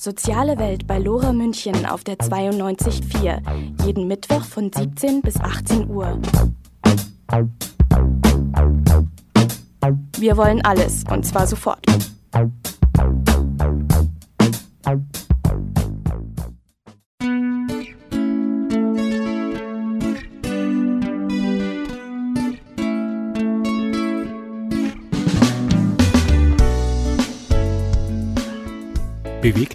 Soziale Welt bei Lora München auf der 92.4. Jeden Mittwoch von 17 bis 18 Uhr. Wir wollen alles und zwar sofort.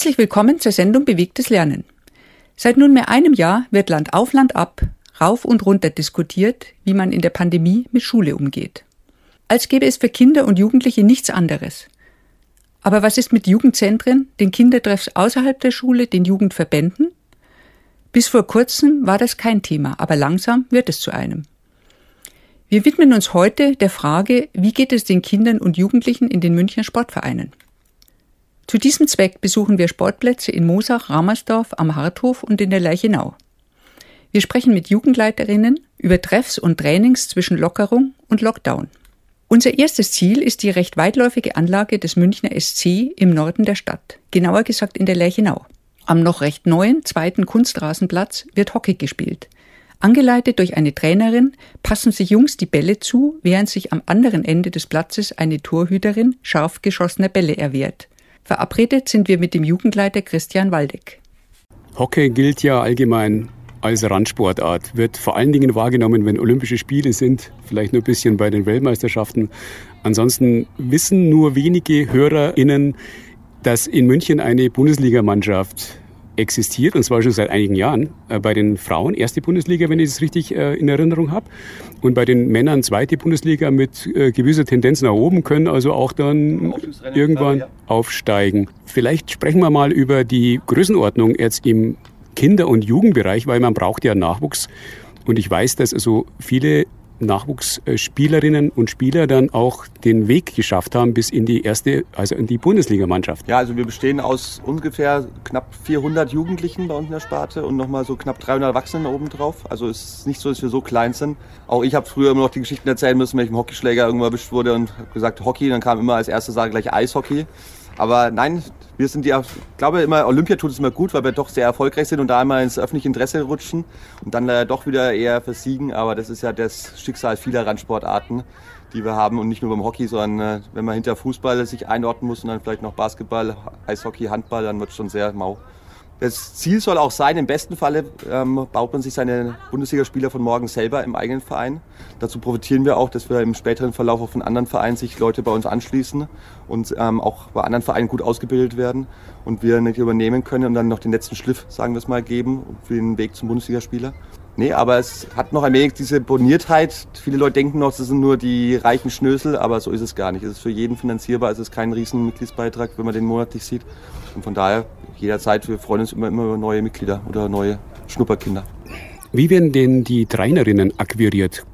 Herzlich willkommen zur Sendung Bewegtes Lernen. Seit nunmehr einem Jahr wird Land auf Land ab, rauf und runter diskutiert, wie man in der Pandemie mit Schule umgeht. Als gäbe es für Kinder und Jugendliche nichts anderes. Aber was ist mit Jugendzentren, den Kindertreffs außerhalb der Schule, den Jugendverbänden? Bis vor kurzem war das kein Thema, aber langsam wird es zu einem. Wir widmen uns heute der Frage, wie geht es den Kindern und Jugendlichen in den Münchner Sportvereinen? Zu diesem Zweck besuchen wir Sportplätze in Mosach, Ramersdorf, am Harthof und in der Leichenau. Wir sprechen mit Jugendleiterinnen über Treffs und Trainings zwischen Lockerung und Lockdown. Unser erstes Ziel ist die recht weitläufige Anlage des Münchner SC im Norden der Stadt, genauer gesagt in der Lerchenau. Am noch recht neuen zweiten Kunstrasenplatz wird Hockey gespielt. Angeleitet durch eine Trainerin passen sich Jungs die Bälle zu, während sich am anderen Ende des Platzes eine Torhüterin scharf geschossener Bälle erwehrt. Verabredet sind wir mit dem Jugendleiter Christian Waldeck. Hockey gilt ja allgemein als Randsportart, wird vor allen Dingen wahrgenommen, wenn Olympische Spiele sind, vielleicht nur ein bisschen bei den Weltmeisterschaften. Ansonsten wissen nur wenige HörerInnen, dass in München eine Bundesligamannschaft existiert, und zwar schon seit einigen Jahren. Äh, bei den Frauen erste Bundesliga, wenn ich es richtig äh, in Erinnerung habe. Und bei den Männern zweite Bundesliga mit äh, gewisser Tendenz nach oben, können also auch dann irgendwann aufsteigen. Vielleicht sprechen wir mal über die Größenordnung jetzt im Kinder- und Jugendbereich, weil man braucht ja Nachwuchs. Und ich weiß, dass also viele Nachwuchsspielerinnen und Spieler dann auch den Weg geschafft haben bis in die erste, also in die Bundesligamannschaft. Ja, also wir bestehen aus ungefähr knapp 400 Jugendlichen bei uns in der Sparte und nochmal so knapp 300 Erwachsenen obendrauf. Also es ist nicht so, dass wir so klein sind. Auch ich habe früher immer noch die Geschichten erzählen müssen, wenn ich im Hockeyschläger irgendwo erwischt wurde und gesagt Hockey, dann kam immer als erste Sache gleich Eishockey. Aber nein, wir sind ja, ich glaube immer, Olympia tut es immer gut, weil wir doch sehr erfolgreich sind und da einmal ins öffentliche Interesse rutschen und dann leider doch wieder eher versiegen. Aber das ist ja das Schicksal vieler Randsportarten, die wir haben und nicht nur beim Hockey, sondern äh, wenn man hinter Fußball sich einordnen muss und dann vielleicht noch Basketball, Eishockey, Handball, dann wird es schon sehr mau. Das Ziel soll auch sein, im besten Falle ähm, baut man sich seine Bundesligaspieler von morgen selber im eigenen Verein. Dazu profitieren wir auch, dass wir im späteren Verlauf auch von anderen Vereinen sich Leute bei uns anschließen und ähm, auch bei anderen Vereinen gut ausgebildet werden und wir nicht übernehmen können und dann noch den letzten Schliff, sagen wir es mal, geben für den Weg zum Bundesligaspieler. Nee, aber es hat noch ein wenig diese Boniertheit. Viele Leute denken noch, das sind nur die reichen Schnösel, aber so ist es gar nicht. Es ist für jeden finanzierbar, es ist kein riesen Mitgliedsbeitrag, wenn man den monatlich sieht. Und von daher jederzeit, wir freuen uns immer, immer über neue Mitglieder oder neue Schnupperkinder. Wie werden denn die Trainerinnen akquiriert?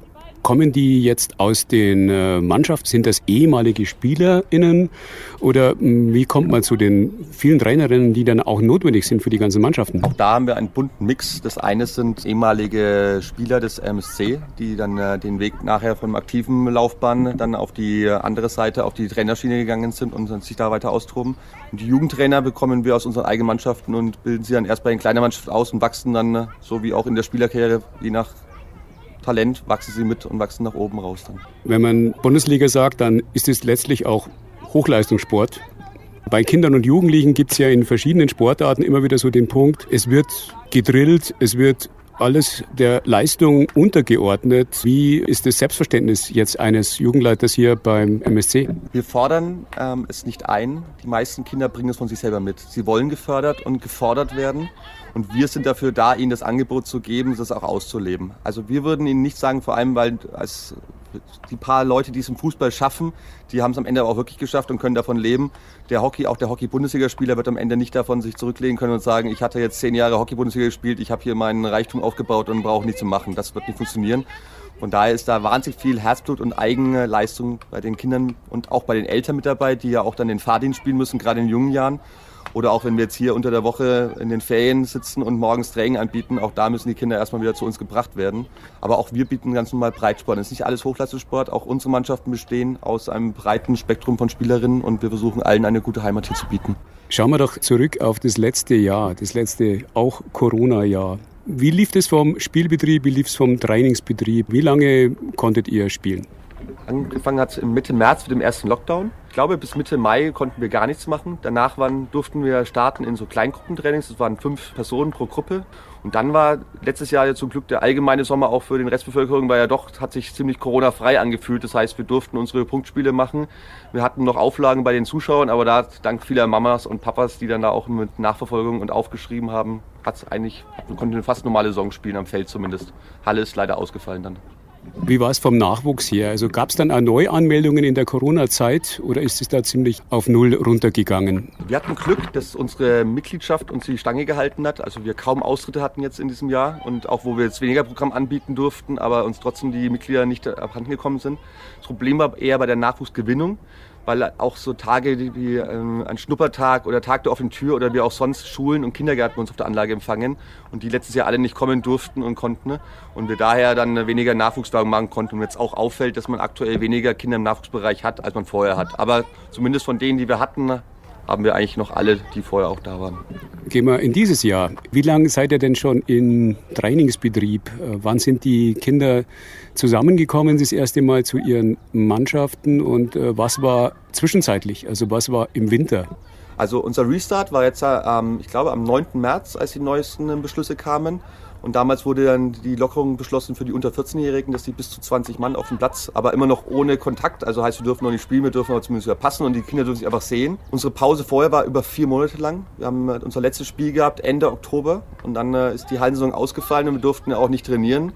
Kommen die jetzt aus den äh, Mannschaften? Sind das ehemalige SpielerInnen? Oder hm, wie kommt man zu den vielen Trainerinnen, die dann auch notwendig sind für die ganzen Mannschaften? Auch da haben wir einen bunten Mix. Das eine sind ehemalige Spieler des MSC, die dann äh, den Weg nachher von aktiven Laufbahn dann auf die andere Seite, auf die Trainerschiene gegangen sind und sich da weiter austoben. Und die Jugendtrainer bekommen wir aus unseren eigenen Mannschaften und bilden sie dann erst bei den kleinen Mannschaften aus und wachsen dann, äh, so wie auch in der Spielerkarriere, je nach Talent wachsen sie mit und wachsen nach oben raus dann. Wenn man Bundesliga sagt, dann ist es letztlich auch Hochleistungssport. Bei Kindern und Jugendlichen gibt es ja in verschiedenen Sportarten immer wieder so den Punkt, es wird gedrillt, es wird alles der Leistung untergeordnet. Wie ist das Selbstverständnis jetzt eines Jugendleiters hier beim MSC? Wir fordern ähm, es nicht ein. Die meisten Kinder bringen es von sich selber mit. Sie wollen gefördert und gefordert werden. Und wir sind dafür da, ihnen das Angebot zu geben, das auch auszuleben. Also wir würden ihnen nicht sagen, vor allem weil als die paar Leute, die es im Fußball schaffen, die haben es am Ende auch wirklich geschafft und können davon leben. Der Hockey, auch der Hockey-Bundesligaspieler wird am Ende nicht davon sich zurücklegen können und sagen, ich hatte jetzt zehn Jahre Hockey-Bundesliga gespielt, ich habe hier meinen Reichtum aufgebaut und brauche nichts zu machen. Das wird nicht funktionieren. Von daher ist da wahnsinnig viel Herzblut und eigene Leistung bei den Kindern und auch bei den Eltern mit dabei, die ja auch dann den Fahrdienst spielen müssen, gerade in jungen Jahren. Oder auch wenn wir jetzt hier unter der Woche in den Ferien sitzen und morgens Training anbieten, auch da müssen die Kinder erstmal wieder zu uns gebracht werden. Aber auch wir bieten ganz normal Breitsport. Es ist nicht alles Hochleistungssport, auch unsere Mannschaften bestehen aus einem breiten Spektrum von Spielerinnen und wir versuchen allen eine gute Heimat hier zu bieten. Schauen wir doch zurück auf das letzte Jahr, das letzte auch Corona-Jahr. Wie lief es vom Spielbetrieb, wie lief es vom Trainingsbetrieb? Wie lange konntet ihr spielen? Angefangen hat es Mitte März mit dem ersten Lockdown. Ich glaube, bis Mitte Mai konnten wir gar nichts machen. Danach waren, durften wir starten in so Kleingruppentrainings. Das waren fünf Personen pro Gruppe. Und dann war letztes Jahr ja zum Glück der allgemeine Sommer auch für den Restbevölkerung, weil ja doch hat sich ziemlich Corona-frei angefühlt. Das heißt, wir durften unsere Punktspiele machen. Wir hatten noch Auflagen bei den Zuschauern, aber da dank vieler Mamas und Papas, die dann da auch mit Nachverfolgung und aufgeschrieben haben, hat es eigentlich, wir konnten eine fast normale Saison spielen, am Feld zumindest. Halle ist leider ausgefallen dann. Wie war es vom Nachwuchs her? Also gab es dann auch Neuanmeldungen in der Corona-Zeit oder ist es da ziemlich auf Null runtergegangen? Wir hatten Glück, dass unsere Mitgliedschaft uns die Stange gehalten hat. Also wir kaum Austritte hatten jetzt in diesem Jahr und auch wo wir jetzt weniger Programm anbieten durften, aber uns trotzdem die Mitglieder nicht abhanden gekommen sind. Das Problem war eher bei der Nachwuchsgewinnung weil auch so Tage wie ähm, ein Schnuppertag oder Tag der offenen Tür oder wie auch sonst Schulen und Kindergärten uns auf der Anlage empfangen und die letztes Jahr alle nicht kommen durften und konnten ne? und wir daher dann weniger Nachwuchswagen machen konnten und jetzt auch auffällt, dass man aktuell weniger Kinder im Nachwuchsbereich hat, als man vorher hat. Aber zumindest von denen, die wir hatten, haben wir eigentlich noch alle, die vorher auch da waren. Gehen wir in dieses Jahr. Wie lange seid ihr denn schon in Trainingsbetrieb? Äh, wann sind die Kinder zusammengekommen das erste Mal zu ihren Mannschaften und äh, was war zwischenzeitlich? Also was war im Winter? Also unser Restart war jetzt, ähm, ich glaube, am 9. März, als die neuesten Beschlüsse kamen. Und damals wurde dann die Lockerung beschlossen für die unter 14-Jährigen, dass die bis zu 20 Mann auf dem Platz, aber immer noch ohne Kontakt. Also heißt, wir dürfen noch nicht spielen, wir dürfen aber zumindest passen und die Kinder dürfen sich einfach sehen. Unsere Pause vorher war über vier Monate lang. Wir haben äh, unser letztes Spiel gehabt Ende Oktober und dann äh, ist die Hallensaison ausgefallen und wir durften auch nicht trainieren.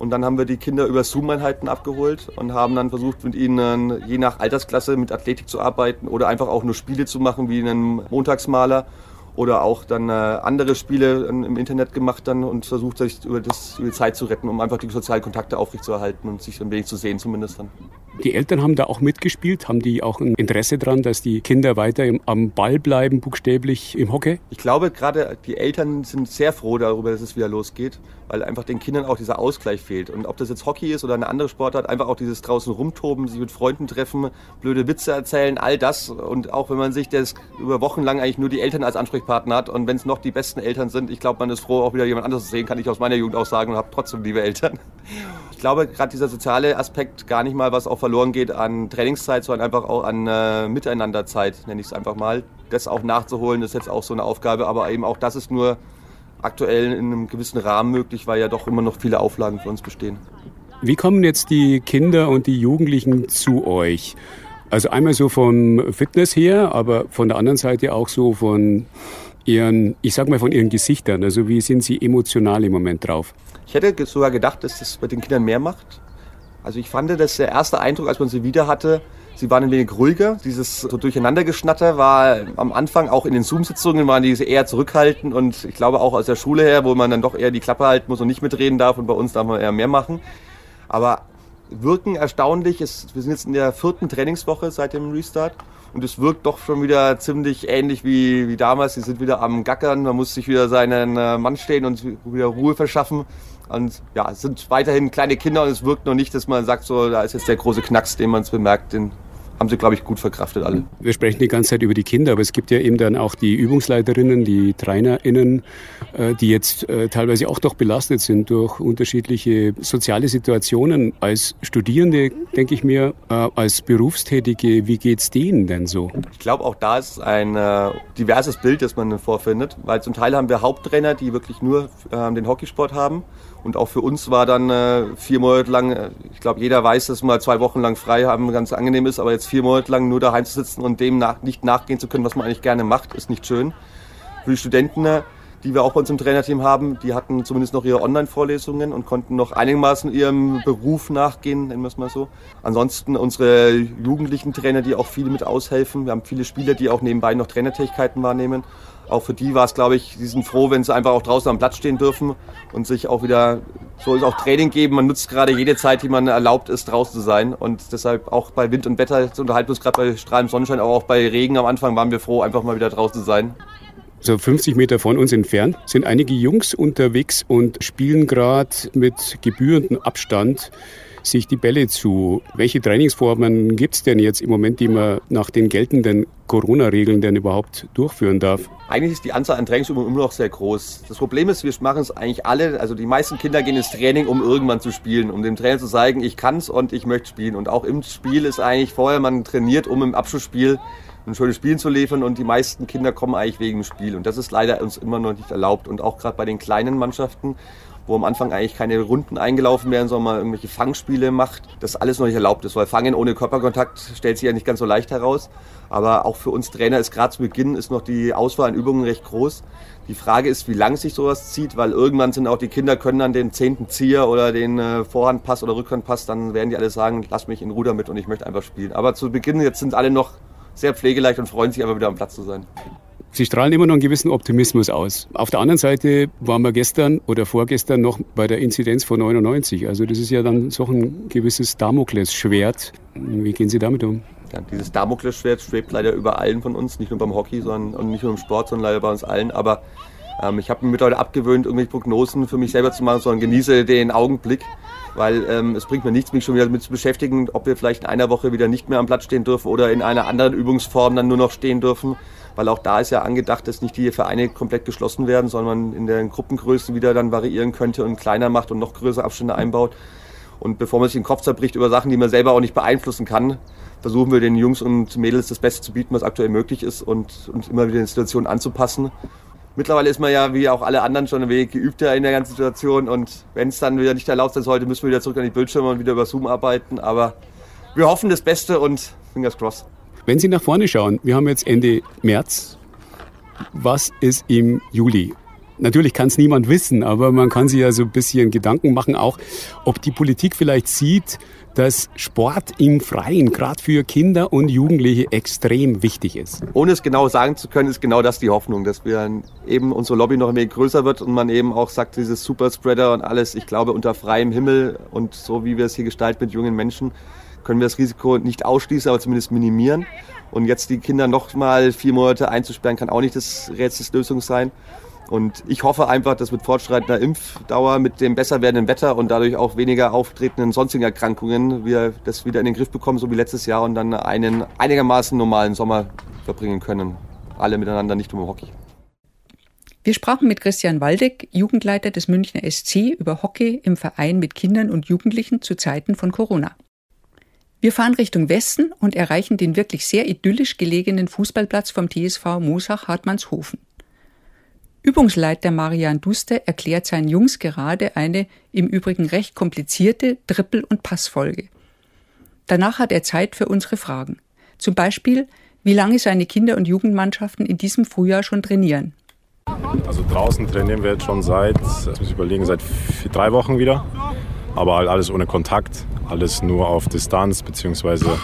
Und dann haben wir die Kinder über Zoom-Einheiten abgeholt und haben dann versucht, mit ihnen je nach Altersklasse mit Athletik zu arbeiten oder einfach auch nur Spiele zu machen, wie einen Montagsmaler oder auch dann äh, andere Spiele im Internet gemacht dann und versucht, sich über, das, über die Zeit zu retten, um einfach die sozialen Kontakte aufrechtzuerhalten und sich ein wenig zu sehen zumindest dann. Die Eltern haben da auch mitgespielt, haben die auch ein Interesse daran, dass die Kinder weiter im, am Ball bleiben, buchstäblich im Hockey? Ich glaube, gerade die Eltern sind sehr froh darüber, dass es wieder losgeht, weil einfach den Kindern auch dieser Ausgleich fehlt. Und ob das jetzt Hockey ist oder eine andere Sportart, einfach auch dieses draußen rumtoben, sich mit Freunden treffen, blöde Witze erzählen, all das. Und auch wenn man sich das über Wochen lang eigentlich nur die Eltern als Ansprechpartner hat und wenn es noch die besten Eltern sind, ich glaube, man ist froh, auch wieder jemand anderes zu sehen, kann ich aus meiner Jugend auch sagen und habe trotzdem liebe Eltern. Ich glaube, gerade dieser soziale Aspekt gar nicht mal, was auch verloren geht an Trainingszeit, sondern einfach auch an äh, Miteinanderzeit, nenne ich es einfach mal. Das auch nachzuholen, ist jetzt auch so eine Aufgabe, aber eben auch das ist nur aktuell in einem gewissen Rahmen möglich, weil ja doch immer noch viele Auflagen für uns bestehen. Wie kommen jetzt die Kinder und die Jugendlichen zu euch? Also einmal so vom Fitness her, aber von der anderen Seite auch so von ihren, ich sag mal von ihren Gesichtern. Also wie sind sie emotional im Moment drauf? Ich hätte sogar gedacht, dass das bei den Kindern mehr macht. Also ich fand, dass der erste Eindruck, als man sie wieder hatte, sie waren ein wenig ruhiger. Dieses so Durcheinandergeschnatter war am Anfang auch in den Zoom-Sitzungen waren die eher zurückhaltend und ich glaube auch aus der Schule her, wo man dann doch eher die Klappe halten muss und nicht mitreden darf und bei uns darf man eher mehr machen. Aber wirken erstaunlich. Es, wir sind jetzt in der vierten Trainingswoche seit dem Restart und es wirkt doch schon wieder ziemlich ähnlich wie, wie damals. Sie sind wieder am Gackern, man muss sich wieder seinen äh, Mann stehen und wieder Ruhe verschaffen. Und ja, es sind weiterhin kleine Kinder und es wirkt noch nicht, dass man sagt, so, da ist jetzt der große Knacks, den man es bemerkt, den haben sie, glaube ich, gut verkraftet alle. Wir sprechen die ganze Zeit über die Kinder, aber es gibt ja eben dann auch die Übungsleiterinnen, die TrainerInnen, äh, die jetzt äh, teilweise auch doch belastet sind durch unterschiedliche soziale Situationen. Als Studierende, denke ich mir, äh, als Berufstätige, wie geht's denen denn so? Ich glaube, auch da ist ein diverses Bild, das man vorfindet, weil zum Teil haben wir Haupttrainer, die wirklich nur den Hockeysport haben und auch für uns war dann äh, vier Monate lang, äh, ich glaube, jeder weiß, dass mal zwei Wochen lang frei haben ganz angenehm ist, aber jetzt vier Monate lang nur daheim zu sitzen und dem nach, nicht nachgehen zu können, was man eigentlich gerne macht, ist nicht schön. Für die Studenten äh, die wir auch bei uns im Trainerteam haben, die hatten zumindest noch ihre Online-Vorlesungen und konnten noch einigermaßen ihrem Beruf nachgehen, nennen wir es mal so. Ansonsten unsere jugendlichen Trainer, die auch viele mit aushelfen. Wir haben viele Spieler, die auch nebenbei noch Trainertätigkeiten wahrnehmen. Auch für die war es, glaube ich, die sind froh, wenn sie einfach auch draußen am Platz stehen dürfen und sich auch wieder, soll es auch Training geben. Man nutzt gerade jede Zeit, die man erlaubt ist, draußen zu sein. Und deshalb auch bei Wind und Wetter zu unterhalten uns, gerade bei strahlendem Sonnenschein, aber auch bei Regen am Anfang waren wir froh, einfach mal wieder draußen zu sein. So 50 Meter von uns entfernt sind einige Jungs unterwegs und spielen gerade mit gebührendem Abstand sich die Bälle zu. Welche Trainingsformen gibt es denn jetzt im Moment, die man nach den geltenden Corona-Regeln denn überhaupt durchführen darf? Eigentlich ist die Anzahl an Trainingsübungen immer noch sehr groß. Das Problem ist, wir machen es eigentlich alle, also die meisten Kinder gehen ins Training, um irgendwann zu spielen, um dem Trainer zu zeigen, ich kann es und ich möchte spielen. Und auch im Spiel ist eigentlich vorher man trainiert, um im Abschlussspiel ein schönes Spiel zu liefern und die meisten Kinder kommen eigentlich wegen dem Spiel und das ist leider uns immer noch nicht erlaubt und auch gerade bei den kleinen Mannschaften, wo am Anfang eigentlich keine Runden eingelaufen werden, sondern man irgendwelche Fangspiele macht, das alles noch nicht erlaubt ist, weil Fangen ohne Körperkontakt stellt sich ja nicht ganz so leicht heraus, aber auch für uns Trainer ist gerade zu Beginn ist noch die Auswahl an Übungen recht groß. Die Frage ist, wie lang sich sowas zieht, weil irgendwann sind auch die Kinder können dann den zehnten Zieher oder den äh, Vorhandpass oder Rückhandpass, dann werden die alle sagen, lass mich in Ruder mit und ich möchte einfach spielen. Aber zu Beginn jetzt sind alle noch sehr pflegeleicht und freuen sich einfach wieder am Platz zu sein. Sie strahlen immer noch einen gewissen Optimismus aus. Auf der anderen Seite waren wir gestern oder vorgestern noch bei der Inzidenz von 99. Also das ist ja dann so ein gewisses Damoklesschwert. Wie gehen Sie damit um? Ja, dieses Damoklesschwert schwebt leider über allen von uns, nicht nur beim Hockey sondern, und nicht nur im Sport, sondern leider bei uns allen. Aber ähm, ich habe mir mittlerweile abgewöhnt, irgendwelche Prognosen für mich selber zu machen, sondern genieße den Augenblick weil ähm, es bringt mir nichts, mich schon wieder damit zu beschäftigen, ob wir vielleicht in einer Woche wieder nicht mehr am Platz stehen dürfen oder in einer anderen Übungsform dann nur noch stehen dürfen, weil auch da ist ja angedacht, dass nicht die Vereine komplett geschlossen werden, sondern man in den Gruppengrößen wieder dann variieren könnte und kleiner macht und noch größere Abstände einbaut. Und bevor man sich den Kopf zerbricht über Sachen, die man selber auch nicht beeinflussen kann, versuchen wir den Jungs und Mädels das Beste zu bieten, was aktuell möglich ist und uns immer wieder den Situationen anzupassen. Mittlerweile ist man ja wie auch alle anderen schon ein wenig geübter in der ganzen Situation und wenn es dann wieder nicht erlaubt sein sollte, müssen wir wieder zurück an die Bildschirme und wieder über Zoom arbeiten. Aber wir hoffen das Beste und fingers crossed. Wenn Sie nach vorne schauen, wir haben jetzt Ende März. Was ist im Juli? Natürlich kann es niemand wissen, aber man kann sich ja so ein bisschen Gedanken machen, auch ob die Politik vielleicht sieht, dass Sport im Freien gerade für Kinder und Jugendliche extrem wichtig ist. Ohne es genau sagen zu können, ist genau das die Hoffnung, dass wir eben unsere Lobby noch ein wenig größer wird und man eben auch sagt, dieses Superspreader und alles, ich glaube unter freiem Himmel und so wie wir es hier gestalten mit jungen Menschen, können wir das Risiko nicht ausschließen, aber zumindest minimieren. Und jetzt die Kinder noch mal vier Monate einzusperren, kann auch nicht das Rätselslösung sein. Und ich hoffe einfach, dass mit fortschreitender Impfdauer, mit dem besser werdenden Wetter und dadurch auch weniger auftretenden sonstigen Erkrankungen wir das wieder in den Griff bekommen, so wie letztes Jahr und dann einen einigermaßen normalen Sommer verbringen können. Alle miteinander, nicht nur Hockey. Wir sprachen mit Christian Waldeck, Jugendleiter des Münchner SC, über Hockey im Verein mit Kindern und Jugendlichen zu Zeiten von Corona. Wir fahren Richtung Westen und erreichen den wirklich sehr idyllisch gelegenen Fußballplatz vom TSV Moosach-Hartmannshofen. Übungsleiter Marian Duster erklärt seinen Jungs gerade eine im Übrigen recht komplizierte Trippel- und Passfolge. Danach hat er Zeit für unsere Fragen. Zum Beispiel, wie lange seine Kinder- und Jugendmannschaften in diesem Frühjahr schon trainieren. Also draußen trainieren wir jetzt schon seit, das muss ich überlegen, seit drei Wochen wieder. Aber alles ohne Kontakt, alles nur auf Distanz, beziehungsweise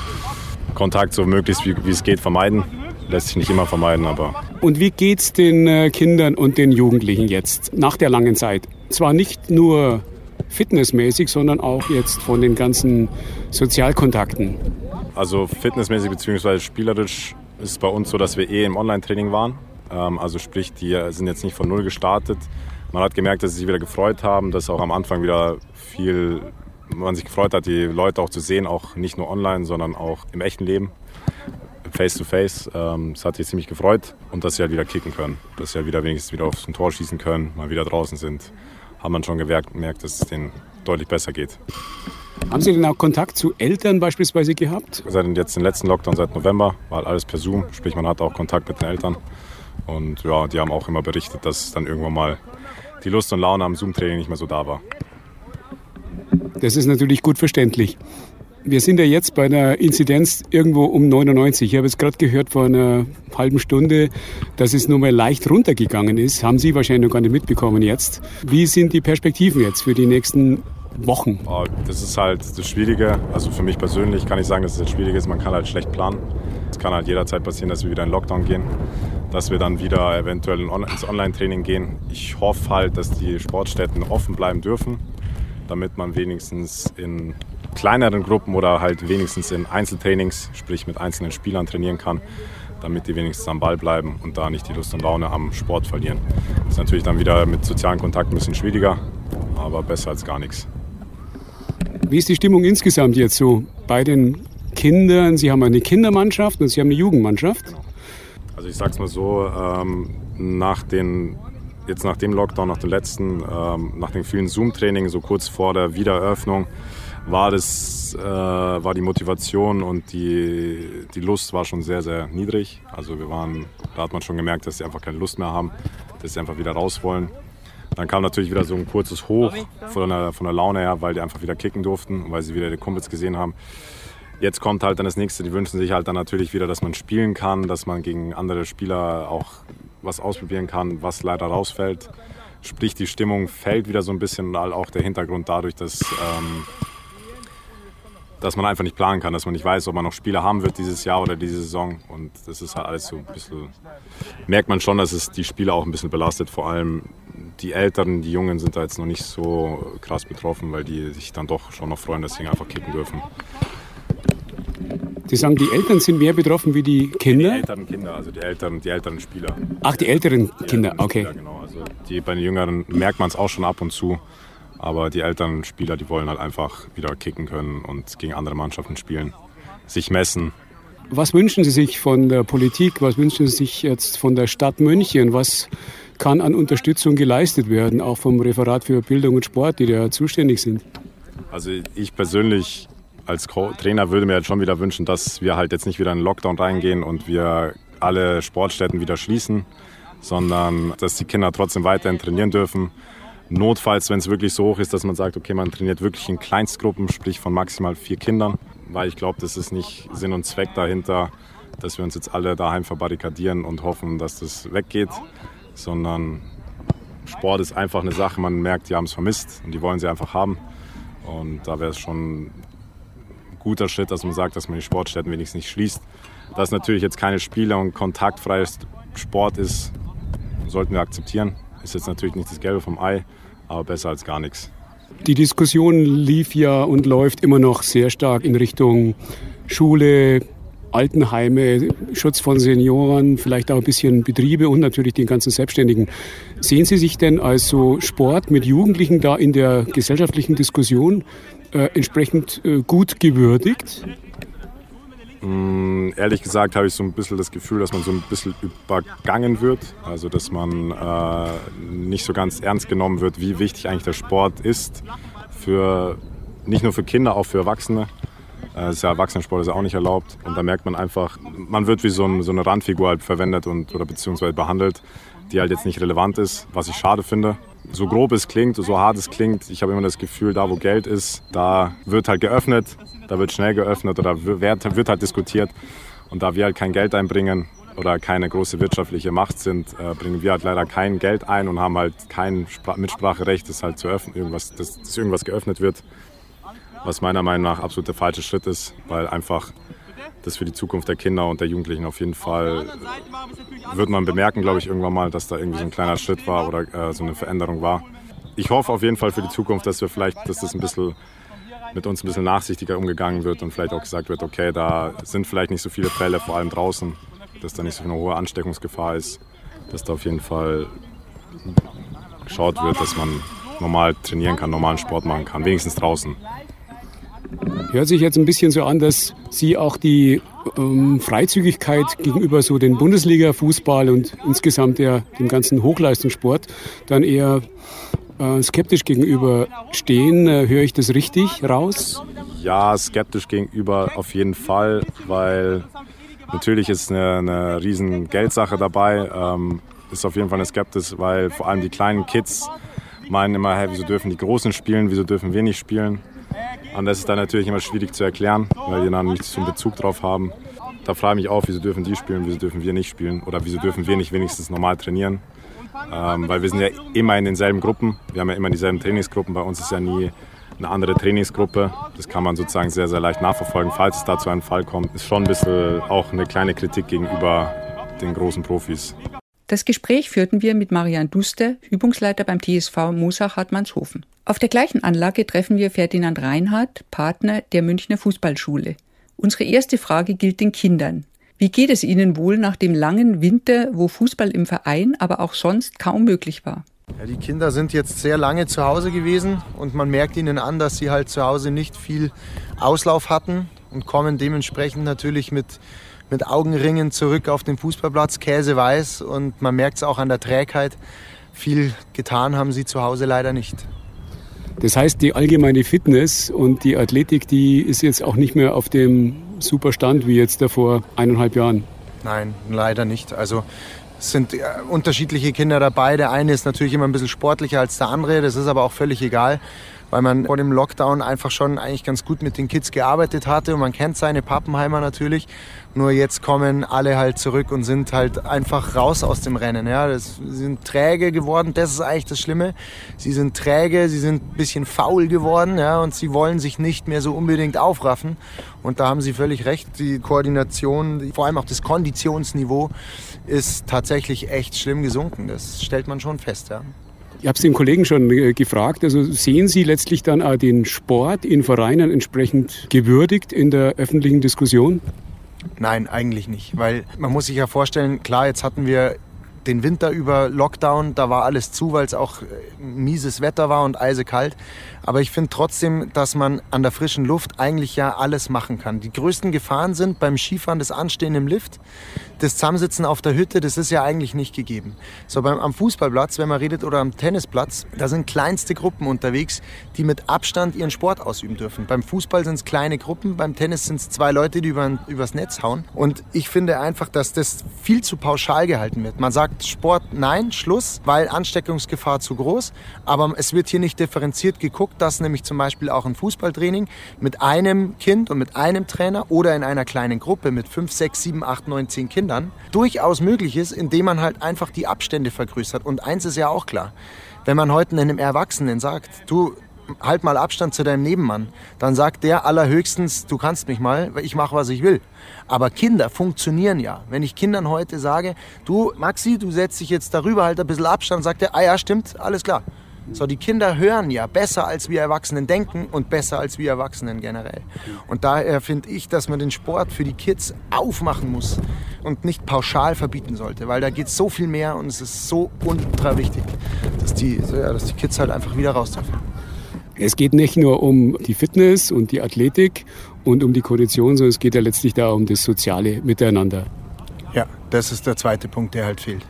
Kontakt so möglichst wie, wie es geht vermeiden lässt sich nicht immer vermeiden, aber. Und wie geht's den äh, Kindern und den Jugendlichen jetzt nach der langen Zeit? Zwar nicht nur fitnessmäßig, sondern auch jetzt von den ganzen Sozialkontakten. Also fitnessmäßig bzw. spielerisch ist es bei uns so, dass wir eh im Online-Training waren. Ähm, also sprich, die sind jetzt nicht von null gestartet. Man hat gemerkt, dass sie sich wieder gefreut haben, dass auch am Anfang wieder viel man sich gefreut hat, die Leute auch zu sehen, auch nicht nur online, sondern auch im echten Leben face-to-face. Ähm, das hat sich ziemlich gefreut und dass sie halt wieder kicken können. Dass sie halt wieder wenigstens wieder aufs Tor schießen können, mal wieder draußen sind. Haben man schon gemerkt, gemerkt dass es denen deutlich besser geht. Haben Sie denn auch Kontakt zu Eltern beispielsweise gehabt? Seit jetzt den letzten Lockdown, seit November, war halt alles per Zoom. Sprich, man hat auch Kontakt mit den Eltern. Und ja, die haben auch immer berichtet, dass dann irgendwann mal die Lust und Laune am Zoom-Training nicht mehr so da war. Das ist natürlich gut verständlich. Wir sind ja jetzt bei einer Inzidenz irgendwo um 99. Ich habe jetzt gerade gehört vor einer halben Stunde, dass es nur mal leicht runtergegangen ist. Haben Sie wahrscheinlich noch gar nicht mitbekommen jetzt. Wie sind die Perspektiven jetzt für die nächsten Wochen? Oh, das ist halt das Schwierige. Also für mich persönlich kann ich sagen, dass es jetzt schwierig ist. Man kann halt schlecht planen. Es kann halt jederzeit passieren, dass wir wieder in Lockdown gehen, dass wir dann wieder eventuell ins Online-Training gehen. Ich hoffe halt, dass die Sportstätten offen bleiben dürfen, damit man wenigstens in kleineren Gruppen oder halt wenigstens in Einzeltrainings, sprich mit einzelnen Spielern trainieren kann, damit die wenigstens am Ball bleiben und da nicht die Lust und Laune am Sport verlieren. Das ist natürlich dann wieder mit sozialen Kontakt ein bisschen schwieriger, aber besser als gar nichts. Wie ist die Stimmung insgesamt jetzt so bei den Kindern? Sie haben eine Kindermannschaft und Sie haben eine Jugendmannschaft. Also ich sag's mal so, ähm, nach den jetzt nach dem Lockdown, nach dem letzten, ähm, nach den vielen Zoom-Trainings, so kurz vor der Wiedereröffnung, war, das, äh, war die Motivation und die, die Lust war schon sehr, sehr niedrig. Also wir waren, da hat man schon gemerkt, dass sie einfach keine Lust mehr haben, dass sie einfach wieder raus wollen. Dann kam natürlich wieder so ein kurzes Hoch von der, von der Laune her, weil die einfach wieder kicken durften, weil sie wieder die Kumpels gesehen haben. Jetzt kommt halt dann das nächste, die wünschen sich halt dann natürlich wieder, dass man spielen kann, dass man gegen andere Spieler auch was ausprobieren kann, was leider rausfällt. Sprich, die Stimmung fällt wieder so ein bisschen und auch der Hintergrund dadurch, dass ähm, dass man einfach nicht planen kann, dass man nicht weiß, ob man noch Spiele haben wird dieses Jahr oder diese Saison. Und das ist halt alles so ein bisschen, merkt man schon, dass es die Spieler auch ein bisschen belastet. Vor allem die Älteren, die Jungen sind da jetzt noch nicht so krass betroffen, weil die sich dann doch schon noch freuen, dass sie einfach kicken dürfen. Sie sagen, die Eltern sind mehr betroffen wie die Kinder? Die älteren Kinder, also die älteren, die älteren Spieler. Ach, die älteren Kinder, die älteren okay. Spieler, genau. Also die, bei den Jüngeren merkt man es auch schon ab und zu. Aber die älteren Spieler, die wollen halt einfach wieder kicken können und gegen andere Mannschaften spielen, sich messen. Was wünschen Sie sich von der Politik? Was wünschen Sie sich jetzt von der Stadt München? Was kann an Unterstützung geleistet werden, auch vom Referat für Bildung und Sport, die da zuständig sind? Also ich persönlich als Trainer würde mir jetzt schon wieder wünschen, dass wir halt jetzt nicht wieder in den Lockdown reingehen und wir alle Sportstätten wieder schließen, sondern dass die Kinder trotzdem weiterhin trainieren dürfen Notfalls, wenn es wirklich so hoch ist, dass man sagt, okay, man trainiert wirklich in Kleinstgruppen, sprich von maximal vier Kindern, weil ich glaube, das ist nicht Sinn und Zweck dahinter, dass wir uns jetzt alle daheim verbarrikadieren und hoffen, dass das weggeht, sondern Sport ist einfach eine Sache, man merkt, die haben es vermisst und die wollen sie einfach haben. Und da wäre es schon guter Schritt, dass man sagt, dass man die Sportstätten wenigstens nicht schließt. Dass natürlich jetzt keine Spiele und kontaktfreies Sport ist, sollten wir akzeptieren. Ist jetzt natürlich nicht das Gelbe vom Ei, aber besser als gar nichts. Die Diskussion lief ja und läuft immer noch sehr stark in Richtung Schule, Altenheime, Schutz von Senioren, vielleicht auch ein bisschen Betriebe und natürlich den ganzen Selbstständigen. Sehen Sie sich denn als so Sport mit Jugendlichen da in der gesellschaftlichen Diskussion äh, entsprechend äh, gut gewürdigt? Mm, ehrlich gesagt habe ich so ein bisschen das Gefühl, dass man so ein bisschen übergangen wird. Also dass man äh, nicht so ganz ernst genommen wird, wie wichtig eigentlich der Sport ist. Für, nicht nur für Kinder, auch für Erwachsene. Äh, ist ja Erwachsenensport ist auch nicht erlaubt. Und da merkt man einfach, man wird wie so, ein, so eine Randfigur halt verwendet und, oder beziehungsweise behandelt, die halt jetzt nicht relevant ist, was ich schade finde so grob es klingt, so hart es klingt, ich habe immer das Gefühl, da wo Geld ist, da wird halt geöffnet da wird schnell geöffnet oder wird, wird halt diskutiert. Und da wir halt kein Geld einbringen oder keine große wirtschaftliche Macht sind, äh, bringen wir halt leider kein Geld ein und haben halt kein Mitspracherecht, dass halt zu öffnen, irgendwas, dass, dass irgendwas geöffnet wird. Was meiner Meinung nach absolut der falsche Schritt ist, weil einfach das für die Zukunft der Kinder und der Jugendlichen auf jeden Fall wird man bemerken, glaube ich, irgendwann mal, dass da irgendwie so ein kleiner Schritt war oder äh, so eine Veränderung war. Ich hoffe auf jeden Fall für die Zukunft, dass wir vielleicht, dass das ein bisschen mit uns ein bisschen nachsichtiger umgegangen wird und vielleicht auch gesagt wird, okay, da sind vielleicht nicht so viele Fälle, vor allem draußen, dass da nicht so eine hohe Ansteckungsgefahr ist, dass da auf jeden Fall geschaut wird, dass man normal trainieren kann, normalen Sport machen kann, wenigstens draußen. Hört sich jetzt ein bisschen so an, dass Sie auch die ähm, Freizügigkeit gegenüber so den Bundesliga-Fußball und insgesamt der, dem ganzen Hochleistungssport dann eher äh, skeptisch gegenüber stehen. Äh, höre ich das richtig raus? Ja, skeptisch gegenüber auf jeden Fall, weil natürlich ist eine, eine riesen Geldsache dabei. Ähm, ist auf jeden Fall eine Skeptis, weil vor allem die kleinen Kids meinen immer, hey, wieso dürfen die Großen spielen, wieso dürfen wir nicht spielen? Und das ist dann natürlich immer schwierig zu erklären, weil die dann so einen Bezug drauf haben. Da frage ich mich auch, wieso dürfen die spielen, wieso dürfen wir nicht spielen oder wieso dürfen wir nicht wenigstens normal trainieren. Ähm, weil wir sind ja immer in denselben Gruppen. Wir haben ja immer dieselben Trainingsgruppen. Bei uns ist ja nie eine andere Trainingsgruppe. Das kann man sozusagen sehr, sehr leicht nachverfolgen, falls es da zu einem Fall kommt. Ist schon ein bisschen auch eine kleine Kritik gegenüber den großen Profis. Das Gespräch führten wir mit Marian Duster, Übungsleiter beim TSV Mosach-Hartmannshofen. Auf der gleichen Anlage treffen wir Ferdinand Reinhardt, Partner der Münchner Fußballschule. Unsere erste Frage gilt den Kindern. Wie geht es Ihnen wohl nach dem langen Winter, wo Fußball im Verein, aber auch sonst kaum möglich war? Ja, die Kinder sind jetzt sehr lange zu Hause gewesen und man merkt ihnen an, dass sie halt zu Hause nicht viel Auslauf hatten und kommen dementsprechend natürlich mit mit Augenringen zurück auf den Fußballplatz, Käse weiß und man merkt es auch an der Trägheit. Viel getan haben sie zu Hause leider nicht. Das heißt, die allgemeine Fitness und die Athletik, die ist jetzt auch nicht mehr auf dem super Stand wie jetzt vor eineinhalb Jahren. Nein, leider nicht. Also es sind äh, unterschiedliche Kinder dabei. Der eine ist natürlich immer ein bisschen sportlicher als der andere. Das ist aber auch völlig egal weil man vor dem Lockdown einfach schon eigentlich ganz gut mit den Kids gearbeitet hatte und man kennt seine Pappenheimer natürlich. Nur jetzt kommen alle halt zurück und sind halt einfach raus aus dem Rennen. Ja, das, sie sind träge geworden, das ist eigentlich das Schlimme. Sie sind träge, sie sind ein bisschen faul geworden ja, und sie wollen sich nicht mehr so unbedingt aufraffen. Und da haben Sie völlig recht, die Koordination, vor allem auch das Konditionsniveau ist tatsächlich echt schlimm gesunken. Das stellt man schon fest. Ja. Ich habe es den Kollegen schon äh, gefragt. Also sehen Sie letztlich dann auch den Sport in Vereinen entsprechend gewürdigt in der öffentlichen Diskussion? Nein, eigentlich nicht, weil man muss sich ja vorstellen, klar, jetzt hatten wir den Winter über Lockdown, da war alles zu, weil es auch äh, mieses Wetter war und eisekalt. Aber ich finde trotzdem, dass man an der frischen Luft eigentlich ja alles machen kann. Die größten Gefahren sind beim Skifahren das Anstehen im Lift, das Zusammensitzen auf der Hütte, das ist ja eigentlich nicht gegeben. So beim, am Fußballplatz, wenn man redet, oder am Tennisplatz, da sind kleinste Gruppen unterwegs, die mit Abstand ihren Sport ausüben dürfen. Beim Fußball sind es kleine Gruppen, beim Tennis sind es zwei Leute, die über, übers Netz hauen. Und ich finde einfach, dass das viel zu pauschal gehalten wird. Man sagt Sport, nein, Schluss, weil Ansteckungsgefahr zu groß. Aber es wird hier nicht differenziert geguckt, dass nämlich zum Beispiel auch ein Fußballtraining mit einem Kind und mit einem Trainer oder in einer kleinen Gruppe mit fünf, sechs, sieben, acht, neun, zehn Kindern durchaus möglich ist, indem man halt einfach die Abstände vergrößert. Und eins ist ja auch klar, wenn man heute einem Erwachsenen sagt, du halt mal Abstand zu deinem Nebenmann, dann sagt der allerhöchstens, du kannst mich mal, ich mache, was ich will. Aber Kinder funktionieren ja. Wenn ich Kindern heute sage, du Maxi, du setzt dich jetzt darüber, halt ein bisschen Abstand, sagt er, ah ja, stimmt, alles klar. So, die Kinder hören ja besser, als wir Erwachsenen denken und besser als wir Erwachsenen generell. Und daher finde ich, dass man den Sport für die Kids aufmachen muss und nicht pauschal verbieten sollte, weil da geht so viel mehr und es ist so ultra wichtig, dass die, ja, dass die Kids halt einfach wieder raus dürfen. Es geht nicht nur um die Fitness und die Athletik und um die Kondition, sondern es geht ja letztlich da um das soziale Miteinander. Ja, das ist der zweite Punkt, der halt fehlt.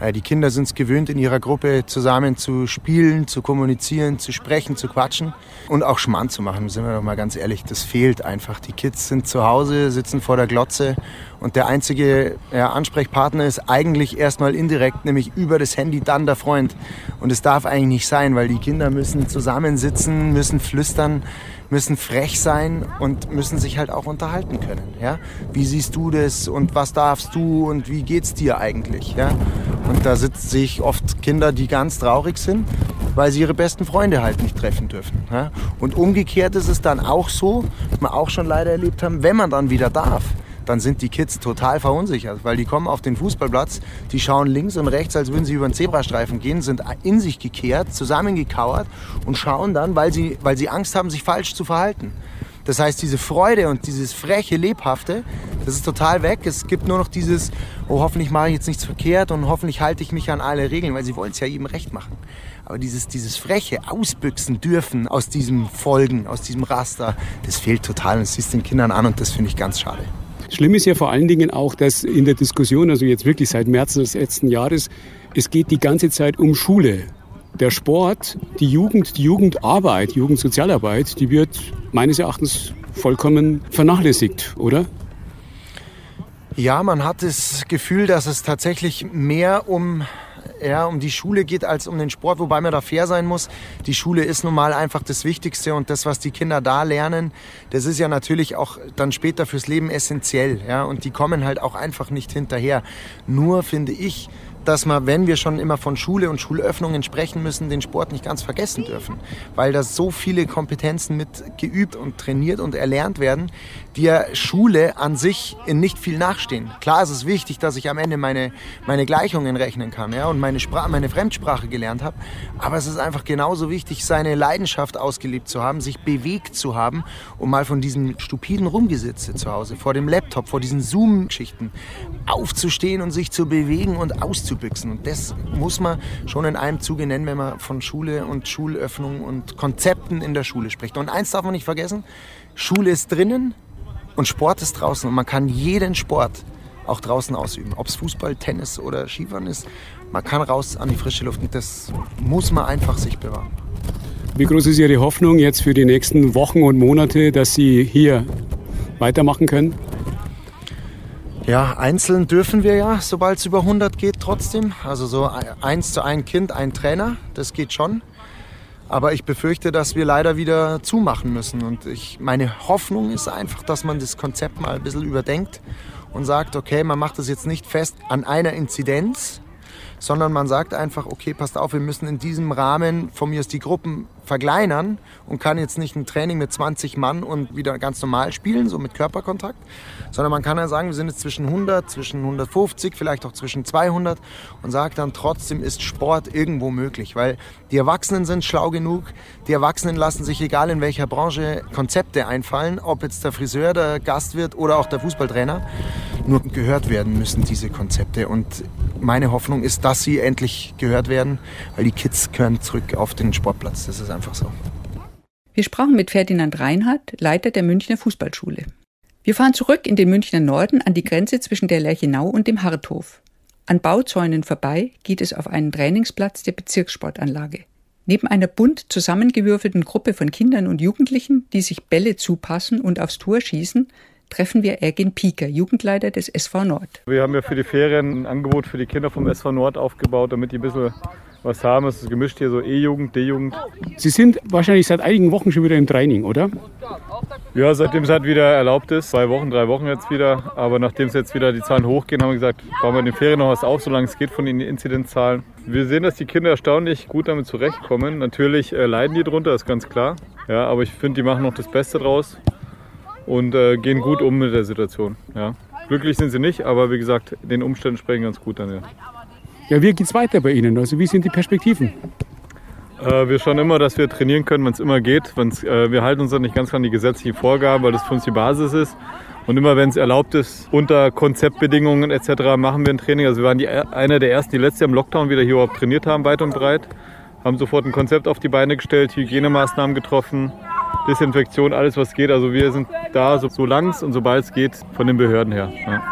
Äh, die Kinder sind es gewöhnt, in ihrer Gruppe zusammen zu spielen, zu kommunizieren, zu sprechen, zu quatschen und auch Schmarrn zu machen, sind wir doch mal ganz ehrlich. Das fehlt einfach. Die Kids sind zu Hause, sitzen vor der Glotze und der einzige ja, Ansprechpartner ist eigentlich erstmal indirekt, nämlich über das Handy dann der Freund. Und es darf eigentlich nicht sein, weil die Kinder müssen zusammensitzen, müssen flüstern müssen frech sein und müssen sich halt auch unterhalten können. Ja? Wie siehst du das und was darfst du und wie geht's dir eigentlich? Ja? Und da sehe ich oft Kinder, die ganz traurig sind, weil sie ihre besten Freunde halt nicht treffen dürfen. Ja? Und umgekehrt ist es dann auch so, was wir auch schon leider erlebt haben, wenn man dann wieder darf dann sind die Kids total verunsichert, weil die kommen auf den Fußballplatz, die schauen links und rechts, als würden sie über den Zebrastreifen gehen, sind in sich gekehrt, zusammengekauert und schauen dann, weil sie, weil sie Angst haben, sich falsch zu verhalten. Das heißt, diese Freude und dieses freche, lebhafte, das ist total weg. Es gibt nur noch dieses, oh, hoffentlich mache ich jetzt nichts verkehrt und hoffentlich halte ich mich an alle Regeln, weil sie wollen es ja jedem recht machen. Aber dieses, dieses freche Ausbüchsen dürfen aus diesem Folgen, aus diesem Raster, das fehlt total und das siehst den Kindern an und das finde ich ganz schade. Schlimm ist ja vor allen Dingen auch, dass in der Diskussion, also jetzt wirklich seit März des letzten Jahres, es geht die ganze Zeit um Schule. Der Sport, die Jugend, die Jugendarbeit, Jugendsozialarbeit, die wird meines Erachtens vollkommen vernachlässigt, oder? Ja, man hat das Gefühl, dass es tatsächlich mehr um ja, um die Schule geht als um den Sport, wobei man da fair sein muss. Die Schule ist nun mal einfach das Wichtigste und das, was die Kinder da lernen, das ist ja natürlich auch dann später fürs Leben essentiell, ja, und die kommen halt auch einfach nicht hinterher. Nur finde ich, dass wir, wenn wir schon immer von Schule und Schulöffnungen sprechen müssen, den Sport nicht ganz vergessen dürfen. Weil da so viele Kompetenzen mit geübt und trainiert und erlernt werden, die ja Schule an sich in nicht viel nachstehen. Klar ist es wichtig, dass ich am Ende meine, meine Gleichungen rechnen kann ja, und meine, Sprache, meine Fremdsprache gelernt habe. Aber es ist einfach genauso wichtig, seine Leidenschaft ausgelebt zu haben, sich bewegt zu haben und mal von diesem stupiden Rumgesitze zu Hause, vor dem Laptop, vor diesen Zoom-Geschichten aufzustehen und sich zu bewegen und auszubüchsen. Und das muss man schon in einem Zuge nennen, wenn man von Schule und Schulöffnung und Konzepten in der Schule spricht. Und eins darf man nicht vergessen, Schule ist drinnen, und Sport ist draußen und man kann jeden Sport auch draußen ausüben. Ob es Fußball, Tennis oder Skifahren ist, man kann raus an die frische Luft und das muss man einfach sich bewahren. Wie groß ist Ihre Hoffnung jetzt für die nächsten Wochen und Monate, dass Sie hier weitermachen können? Ja, einzeln dürfen wir ja, sobald es über 100 geht, trotzdem. Also so eins zu ein Kind, ein Trainer, das geht schon. Aber ich befürchte, dass wir leider wieder zumachen müssen. Und ich, meine Hoffnung ist einfach, dass man das Konzept mal ein bisschen überdenkt und sagt, okay, man macht das jetzt nicht fest an einer Inzidenz, sondern man sagt einfach, okay, passt auf, wir müssen in diesem Rahmen von mir aus die Gruppen verkleinern und kann jetzt nicht ein Training mit 20 Mann und wieder ganz normal spielen, so mit Körperkontakt, sondern man kann ja sagen, wir sind jetzt zwischen 100, zwischen 150, vielleicht auch zwischen 200 und sagt dann trotzdem ist Sport irgendwo möglich, weil die Erwachsenen sind schlau genug, die Erwachsenen lassen sich egal in welcher Branche Konzepte einfallen, ob jetzt der Friseur der Gastwirt oder auch der Fußballtrainer, nur gehört werden müssen diese Konzepte und meine Hoffnung ist, dass sie endlich gehört werden, weil die Kids gehören zurück auf den Sportplatz. Das ist einfach so. Wir sprachen mit Ferdinand Reinhardt, Leiter der Münchner Fußballschule. Wir fahren zurück in den Münchner Norden an die Grenze zwischen der Lerchenau und dem Harthof. An Bauzäunen vorbei geht es auf einen Trainingsplatz der Bezirkssportanlage. Neben einer bunt zusammengewürfelten Gruppe von Kindern und Jugendlichen, die sich Bälle zupassen und aufs Tor schießen, treffen wir Ergin Pieker, Jugendleiter des SV Nord. Wir haben ja für die Ferien ein Angebot für die Kinder vom SV Nord aufgebaut, damit die ein bisschen was haben. Es ist gemischt hier so E-Jugend, D-Jugend. Sie sind wahrscheinlich seit einigen Wochen schon wieder im Training, oder? Ja, seitdem es halt wieder erlaubt ist. Zwei Wochen, drei Wochen jetzt wieder. Aber nachdem es jetzt wieder die Zahlen hochgehen, haben wir gesagt, bauen wir in den Ferien noch was auf, solange es geht von den Inzidenzzahlen. Wir sehen, dass die Kinder erstaunlich gut damit zurechtkommen. Natürlich äh, leiden die drunter, ist ganz klar. Ja, aber ich finde, die machen noch das Beste draus und äh, gehen gut um mit der Situation. Ja. Glücklich sind sie nicht, aber wie gesagt, den Umständen sprechen ganz gut dann. Ja. Ja, wie geht es weiter bei Ihnen? Also wie sind die Perspektiven? Äh, wir schauen immer, dass wir trainieren können, wenn es immer geht. Äh, wir halten uns dann nicht ganz an die gesetzlichen Vorgaben, weil das für uns die Basis ist. Und immer wenn es erlaubt ist, unter Konzeptbedingungen etc. machen wir ein Training. Also wir waren die, einer der ersten, die letztes Jahr im Lockdown wieder hier überhaupt trainiert haben, weit und breit. Haben sofort ein Konzept auf die Beine gestellt, Hygienemaßnahmen getroffen, Desinfektion, alles was geht. Also wir sind da so, so lang und sobald es geht von den Behörden her. Ja.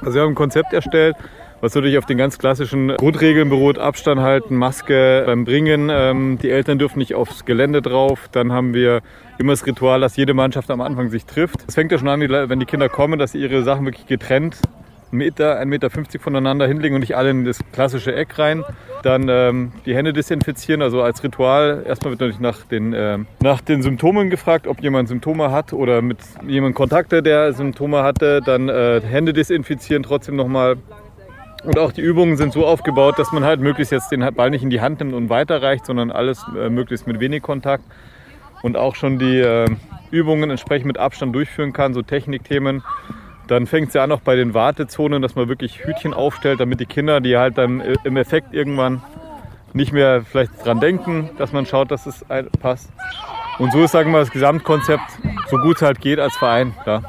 Also wir haben ein Konzept erstellt, was natürlich auf den ganz klassischen Grundregeln beruht. Abstand halten, Maske beim Bringen. Ähm, die Eltern dürfen nicht aufs Gelände drauf. Dann haben wir immer das Ritual, dass jede Mannschaft am Anfang sich trifft. Es fängt ja schon an, wenn die Kinder kommen, dass sie ihre Sachen wirklich getrennt Meter, 1,50 Meter voneinander hinlegen und nicht alle in das klassische Eck rein. Dann ähm, die Hände desinfizieren, also als Ritual. Erstmal wird natürlich nach den, äh, nach den Symptomen gefragt, ob jemand Symptome hat oder mit jemandem Kontakte, der Symptome hatte. Dann äh, Hände desinfizieren, trotzdem nochmal und auch die Übungen sind so aufgebaut, dass man halt möglichst jetzt den Ball nicht in die Hand nimmt und weiterreicht, sondern alles äh, möglichst mit wenig Kontakt. Und auch schon die äh, Übungen entsprechend mit Abstand durchführen kann, so Technikthemen. Dann fängt es ja an auch bei den Wartezonen, dass man wirklich Hütchen aufstellt, damit die Kinder, die halt dann äh, im Effekt irgendwann nicht mehr vielleicht dran denken, dass man schaut, dass es passt. Und so ist, sagen wir mal, das Gesamtkonzept, so gut es halt geht als Verein. Ja.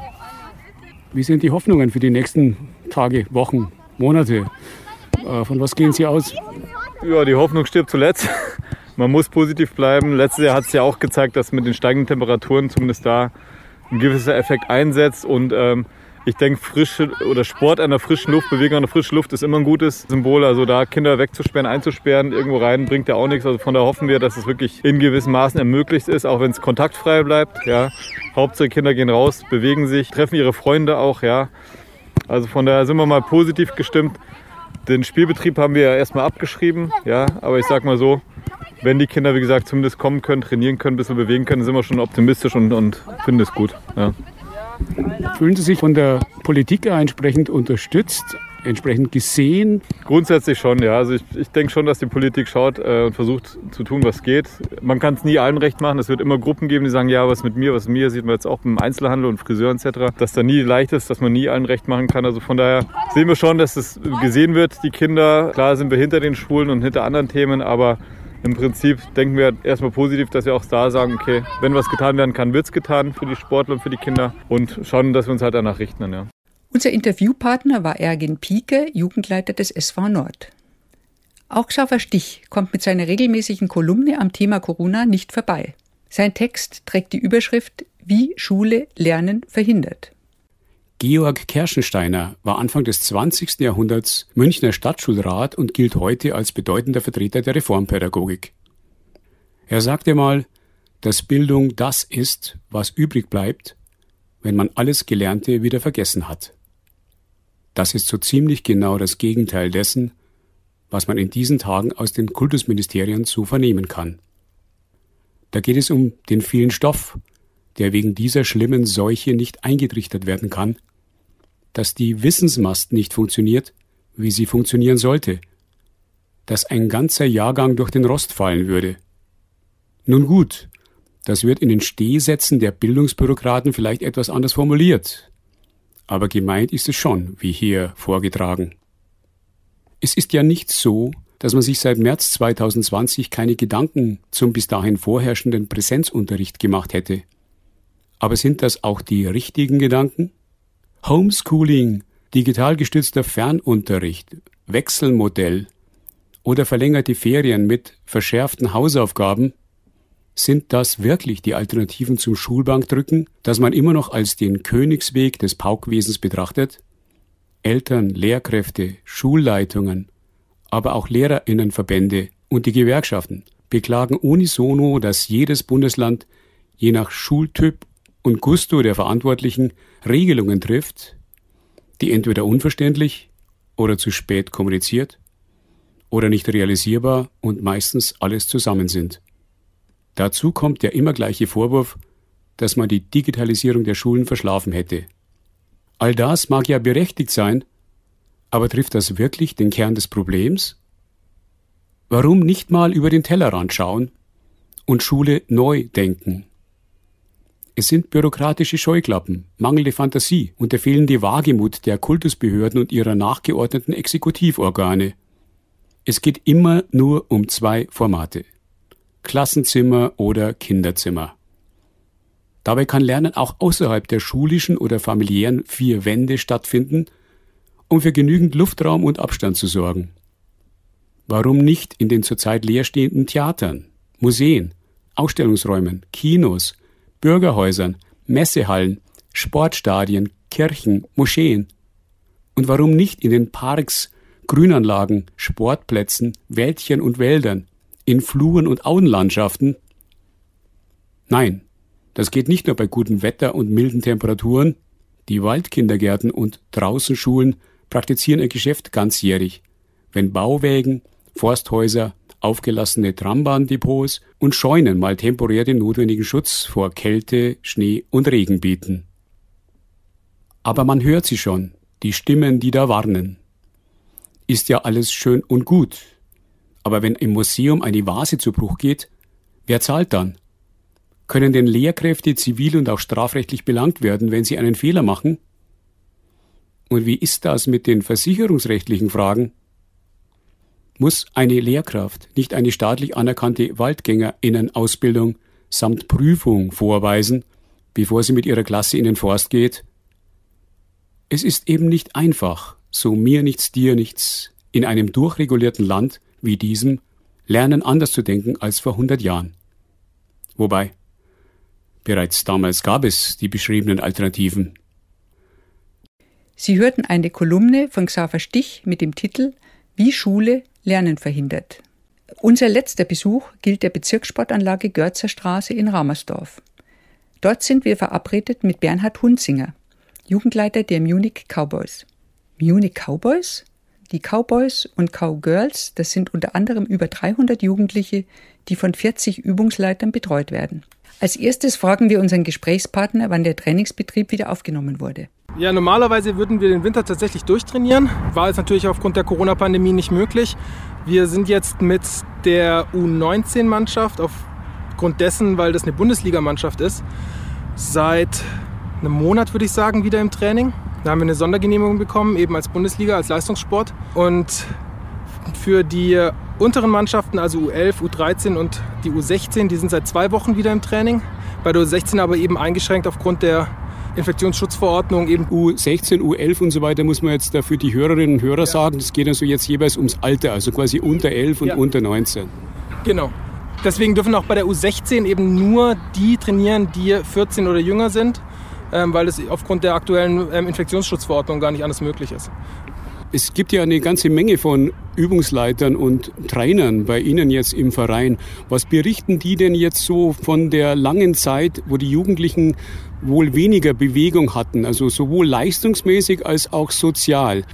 Wie sind die Hoffnungen für die nächsten Tage, Wochen? Monate. Äh, von was gehen Sie aus? Ja, die Hoffnung stirbt zuletzt. Man muss positiv bleiben. Letztes Jahr hat es ja auch gezeigt, dass mit den steigenden Temperaturen zumindest da ein gewisser Effekt einsetzt. Und ähm, ich denke, frische oder Sport an der frischen Luft, Bewegung an der frischen Luft ist immer ein gutes Symbol. Also da Kinder wegzusperren, einzusperren, irgendwo rein, bringt ja auch nichts. Also von daher hoffen wir, dass es wirklich in gewissen Maßen ermöglicht ist, auch wenn es kontaktfrei bleibt. Ja. Hauptsache Kinder gehen raus, bewegen sich, treffen ihre Freunde auch, ja. Also von daher sind wir mal positiv gestimmt. Den Spielbetrieb haben wir ja erstmal abgeschrieben, ja, aber ich sag mal so, wenn die Kinder, wie gesagt, zumindest kommen können, trainieren können, ein bisschen bewegen können, sind wir schon optimistisch und, und finden es gut. Ja. Fühlen Sie sich von der Politik entsprechend unterstützt? Entsprechend gesehen? Grundsätzlich schon, ja. Also ich, ich denke schon, dass die Politik schaut äh, und versucht zu tun, was geht. Man kann es nie allen recht machen. Es wird immer Gruppen geben, die sagen, ja, was mit mir, was mit mir, sieht man jetzt auch im Einzelhandel und Friseur etc., dass da nie leicht ist, dass man nie allen recht machen kann. Also von daher sehen wir schon, dass es gesehen wird, die Kinder. Klar sind wir hinter den Schulen und hinter anderen Themen, aber im Prinzip denken wir erstmal positiv, dass wir auch da sagen, okay, wenn was getan werden kann, wird es getan für die Sportler und für die Kinder und schauen, dass wir uns halt danach richten. Ja. Unser Interviewpartner war Ergin Pieke, Jugendleiter des SV Nord. Auch Xaver Stich kommt mit seiner regelmäßigen Kolumne am Thema Corona nicht vorbei. Sein Text trägt die Überschrift Wie Schule Lernen verhindert. Georg Kerschensteiner war Anfang des 20. Jahrhunderts Münchner Stadtschulrat und gilt heute als bedeutender Vertreter der Reformpädagogik. Er sagte mal, dass Bildung das ist, was übrig bleibt, wenn man alles Gelernte wieder vergessen hat. Das ist so ziemlich genau das Gegenteil dessen, was man in diesen Tagen aus den Kultusministerien so vernehmen kann. Da geht es um den vielen Stoff, der wegen dieser schlimmen Seuche nicht eingetrichtert werden kann, dass die Wissensmast nicht funktioniert, wie sie funktionieren sollte, dass ein ganzer Jahrgang durch den Rost fallen würde. Nun gut, das wird in den Stehsätzen der Bildungsbürokraten vielleicht etwas anders formuliert, aber gemeint ist es schon, wie hier vorgetragen. Es ist ja nicht so, dass man sich seit März 2020 keine Gedanken zum bis dahin vorherrschenden Präsenzunterricht gemacht hätte. Aber sind das auch die richtigen Gedanken? Homeschooling, digital gestützter Fernunterricht, Wechselmodell oder verlängerte Ferien mit verschärften Hausaufgaben sind das wirklich die Alternativen zum Schulbankdrücken, das man immer noch als den Königsweg des Paukwesens betrachtet? Eltern, Lehrkräfte, Schulleitungen, aber auch Lehrerinnenverbände und die Gewerkschaften beklagen unisono, dass jedes Bundesland je nach Schultyp und Gusto der Verantwortlichen Regelungen trifft, die entweder unverständlich oder zu spät kommuniziert oder nicht realisierbar und meistens alles zusammen sind. Dazu kommt der immer gleiche Vorwurf, dass man die Digitalisierung der Schulen verschlafen hätte. All das mag ja berechtigt sein, aber trifft das wirklich den Kern des Problems? Warum nicht mal über den Tellerrand schauen und Schule neu denken? Es sind bürokratische Scheuklappen, mangelnde Fantasie und der fehlende Wagemut der Kultusbehörden und ihrer nachgeordneten Exekutivorgane. Es geht immer nur um zwei Formate. Klassenzimmer oder Kinderzimmer. Dabei kann Lernen auch außerhalb der schulischen oder familiären vier Wände stattfinden, um für genügend Luftraum und Abstand zu sorgen. Warum nicht in den zurzeit leerstehenden Theatern, Museen, Ausstellungsräumen, Kinos, Bürgerhäusern, Messehallen, Sportstadien, Kirchen, Moscheen? Und warum nicht in den Parks, Grünanlagen, Sportplätzen, Wäldchen und Wäldern, in Fluren und Auenlandschaften? Nein, das geht nicht nur bei gutem Wetter und milden Temperaturen. Die Waldkindergärten und Draußenschulen praktizieren ihr Geschäft ganzjährig, wenn Bauwägen, Forsthäuser, aufgelassene Trambahndepots und Scheunen mal temporär den notwendigen Schutz vor Kälte, Schnee und Regen bieten. Aber man hört sie schon, die Stimmen, die da warnen. Ist ja alles schön und gut, aber wenn im Museum eine Vase zu Bruch geht, wer zahlt dann? Können denn Lehrkräfte zivil und auch strafrechtlich belangt werden, wenn sie einen Fehler machen? Und wie ist das mit den versicherungsrechtlichen Fragen? Muss eine Lehrkraft nicht eine staatlich anerkannte Waldgängerinnenausbildung samt Prüfung vorweisen, bevor sie mit ihrer Klasse in den Forst geht? Es ist eben nicht einfach, so mir nichts, dir nichts, in einem durchregulierten Land wie diesem lernen anders zu denken als vor 100 Jahren. Wobei, bereits damals gab es die beschriebenen Alternativen. Sie hörten eine Kolumne von Xaver Stich mit dem Titel Wie Schule Lernen verhindert. Unser letzter Besuch gilt der Bezirkssportanlage Görzer Straße in Ramersdorf. Dort sind wir verabredet mit Bernhard Hunzinger, Jugendleiter der Munich Cowboys. Munich Cowboys? Die Cowboys und Cowgirls, das sind unter anderem über 300 Jugendliche, die von 40 Übungsleitern betreut werden. Als erstes fragen wir unseren Gesprächspartner, wann der Trainingsbetrieb wieder aufgenommen wurde. Ja, normalerweise würden wir den Winter tatsächlich durchtrainieren. War jetzt natürlich aufgrund der Corona-Pandemie nicht möglich. Wir sind jetzt mit der U19-Mannschaft aufgrund dessen, weil das eine Bundesligamannschaft ist, seit einem Monat würde ich sagen wieder im Training. Da haben wir eine Sondergenehmigung bekommen, eben als Bundesliga, als Leistungssport. Und für die unteren Mannschaften, also U11, U13 und die U16, die sind seit zwei Wochen wieder im Training. Bei der U16 aber eben eingeschränkt aufgrund der Infektionsschutzverordnung eben. U16, U11 und so weiter muss man jetzt dafür die Hörerinnen und Hörer ja. sagen. Das geht also jetzt jeweils ums Alter, also quasi unter 11 und ja. unter 19. Genau. Deswegen dürfen auch bei der U16 eben nur die trainieren, die 14 oder jünger sind, weil es aufgrund der aktuellen ähm, Infektionsschutzverordnung gar nicht anders möglich ist. Es gibt ja eine ganze Menge von Übungsleitern und Trainern bei Ihnen jetzt im Verein. Was berichten die denn jetzt so von der langen Zeit, wo die Jugendlichen wohl weniger Bewegung hatten, also sowohl leistungsmäßig als auch sozial?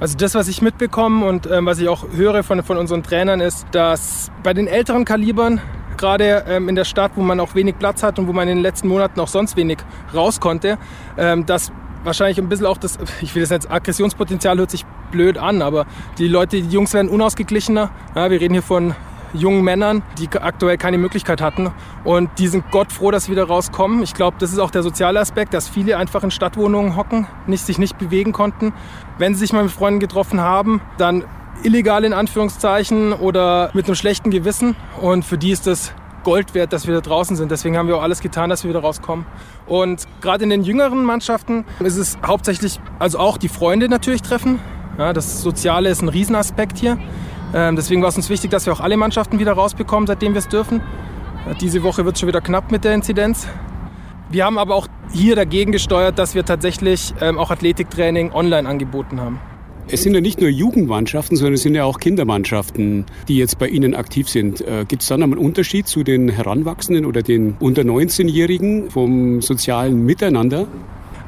Also das, was ich mitbekomme und ähm, was ich auch höre von, von unseren Trainern, ist, dass bei den älteren Kalibern gerade ähm, in der Stadt, wo man auch wenig Platz hat und wo man in den letzten Monaten auch sonst wenig raus konnte, ähm, dass wahrscheinlich ein bisschen auch das, ich will das jetzt, Aggressionspotenzial hört sich blöd an, aber die Leute, die Jungs werden unausgeglichener. Ja, wir reden hier von jungen Männern, die aktuell keine Möglichkeit hatten. Und die sind Gott froh, dass sie wieder rauskommen. Ich glaube, das ist auch der soziale Aspekt, dass viele einfach in Stadtwohnungen hocken, nicht, sich nicht bewegen konnten. Wenn sie sich mal mit Freunden getroffen haben, dann illegal in Anführungszeichen oder mit einem schlechten Gewissen. Und für die ist das Gold wert, dass wir da draußen sind. Deswegen haben wir auch alles getan, dass wir wieder rauskommen. Und gerade in den jüngeren Mannschaften ist es hauptsächlich, also auch die Freunde natürlich treffen. Ja, das Soziale ist ein Riesenaspekt hier. Ähm, deswegen war es uns wichtig, dass wir auch alle Mannschaften wieder rausbekommen, seitdem wir es dürfen. Diese Woche wird es schon wieder knapp mit der Inzidenz. Wir haben aber auch hier dagegen gesteuert, dass wir tatsächlich ähm, auch Athletiktraining online angeboten haben. Es sind ja nicht nur Jugendmannschaften, sondern es sind ja auch Kindermannschaften, die jetzt bei Ihnen aktiv sind. Äh, Gibt es dann einen Unterschied zu den Heranwachsenden oder den unter 19-Jährigen vom sozialen Miteinander?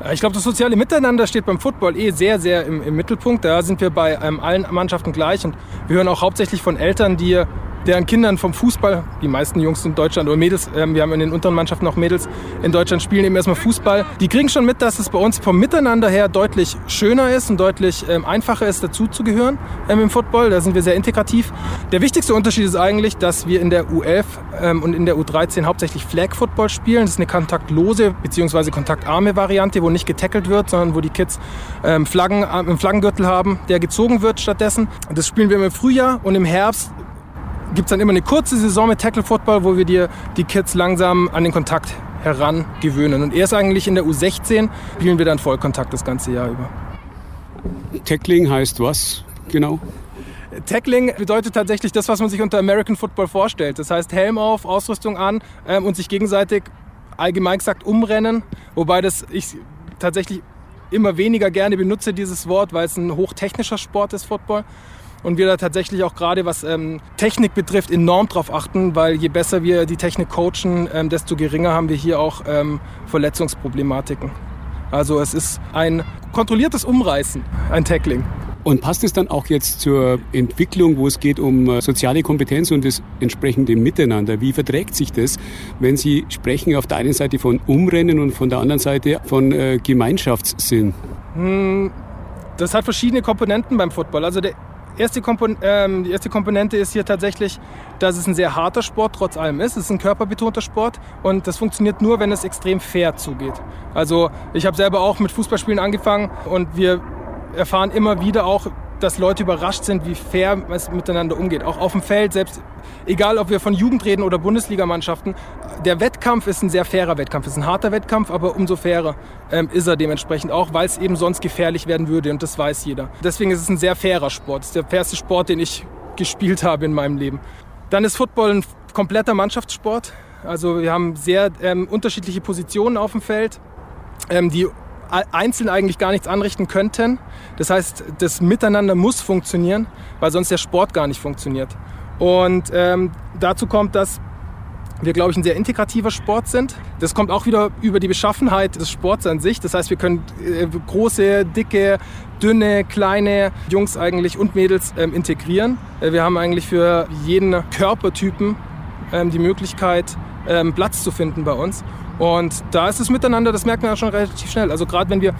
Äh, ich glaube, das soziale Miteinander steht beim Football eh sehr, sehr im, im Mittelpunkt. Da sind wir bei ähm, allen Mannschaften gleich und wir hören auch hauptsächlich von Eltern, die deren Kindern vom Fußball, die meisten Jungs in Deutschland oder Mädels, ähm, wir haben in den unteren Mannschaften auch Mädels in Deutschland, spielen eben erstmal Fußball. Die kriegen schon mit, dass es bei uns vom Miteinander her deutlich schöner ist und deutlich ähm, einfacher ist, dazuzugehören ähm, im Football. Da sind wir sehr integrativ. Der wichtigste Unterschied ist eigentlich, dass wir in der U11 ähm, und in der U13 hauptsächlich Flag Football spielen. Das ist eine kontaktlose bzw. kontaktarme Variante, wo nicht getackelt wird, sondern wo die Kids ähm, Flaggen, äh, einen Flaggengürtel haben, der gezogen wird stattdessen. Das spielen wir im Frühjahr und im Herbst gibt es dann immer eine kurze Saison mit Tackle Football, wo wir dir die Kids langsam an den Kontakt herangewöhnen. Und erst eigentlich in der U16 spielen wir dann Vollkontakt das ganze Jahr über. Tackling heißt was genau? Tackling bedeutet tatsächlich das, was man sich unter American Football vorstellt. Das heißt Helm auf, Ausrüstung an ähm, und sich gegenseitig allgemein gesagt umrennen. Wobei das ich tatsächlich immer weniger gerne benutze, dieses Wort, weil es ein hochtechnischer Sport ist, Football und wir da tatsächlich auch gerade was ähm, Technik betrifft enorm drauf achten, weil je besser wir die Technik coachen, ähm, desto geringer haben wir hier auch ähm, Verletzungsproblematiken. Also es ist ein kontrolliertes Umreißen, ein Tackling. Und passt es dann auch jetzt zur Entwicklung, wo es geht um äh, soziale Kompetenz und das entsprechende Miteinander? Wie verträgt sich das, wenn Sie sprechen auf der einen Seite von Umrennen und von der anderen Seite von äh, Gemeinschaftssinn? Hm, das hat verschiedene Komponenten beim Football. Also der erste ähm, die erste Komponente ist hier tatsächlich, dass es ein sehr harter Sport trotz allem ist. Es ist ein körperbetonter Sport und das funktioniert nur, wenn es extrem fair zugeht. Also ich habe selber auch mit Fußballspielen angefangen und wir erfahren immer wieder auch, dass Leute überrascht sind, wie fair es miteinander umgeht. Auch auf dem Feld, selbst egal ob wir von Jugend reden oder Bundesligamannschaften, der Wettkampf ist ein sehr fairer Wettkampf. Es ist ein harter Wettkampf, aber umso fairer ähm, ist er dementsprechend auch, weil es eben sonst gefährlich werden würde und das weiß jeder. Deswegen ist es ein sehr fairer Sport. Es ist der fairste Sport, den ich gespielt habe in meinem Leben. Dann ist Football ein kompletter Mannschaftssport. Also wir haben sehr ähm, unterschiedliche Positionen auf dem Feld, ähm, die einzeln eigentlich gar nichts anrichten könnten. Das heißt, das Miteinander muss funktionieren, weil sonst der Sport gar nicht funktioniert. Und ähm, dazu kommt, dass wir, glaube ich, ein sehr integrativer Sport sind. Das kommt auch wieder über die Beschaffenheit des Sports an sich. Das heißt, wir können äh, große, dicke, dünne, kleine Jungs eigentlich und Mädels ähm, integrieren. Äh, wir haben eigentlich für jeden Körpertypen ähm, die Möglichkeit, ähm, Platz zu finden bei uns. Und da ist es miteinander, das merkt man ja schon relativ schnell. Also gerade wenn wir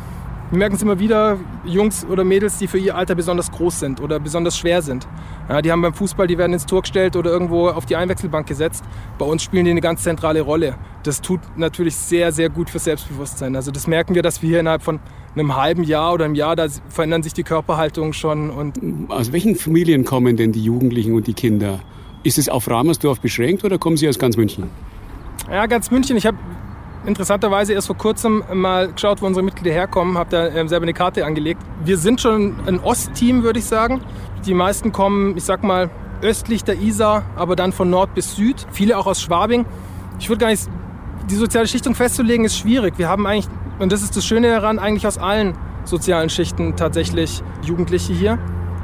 wir merken es immer wieder, Jungs oder Mädels, die für ihr Alter besonders groß sind oder besonders schwer sind. Ja, die haben beim Fußball, die werden ins Tor gestellt oder irgendwo auf die Einwechselbank gesetzt. Bei uns spielen die eine ganz zentrale Rolle. Das tut natürlich sehr, sehr gut für Selbstbewusstsein. Also das merken wir, dass wir hier innerhalb von einem halben Jahr oder einem Jahr, da verändern sich die Körperhaltungen schon. Und aus welchen Familien kommen denn die Jugendlichen und die Kinder? Ist es auf Ramersdorf beschränkt oder kommen sie aus ganz München? Ja, ganz München. Ich habe interessanterweise erst vor kurzem mal geschaut, wo unsere Mitglieder herkommen, habe da ähm, selber eine Karte angelegt. Wir sind schon ein Ostteam, würde ich sagen. Die meisten kommen, ich sag mal, östlich der Isar, aber dann von Nord bis Süd. Viele auch aus Schwabing. Ich würde gar nicht, die soziale Schichtung festzulegen ist schwierig. Wir haben eigentlich, und das ist das Schöne daran, eigentlich aus allen sozialen Schichten tatsächlich Jugendliche hier.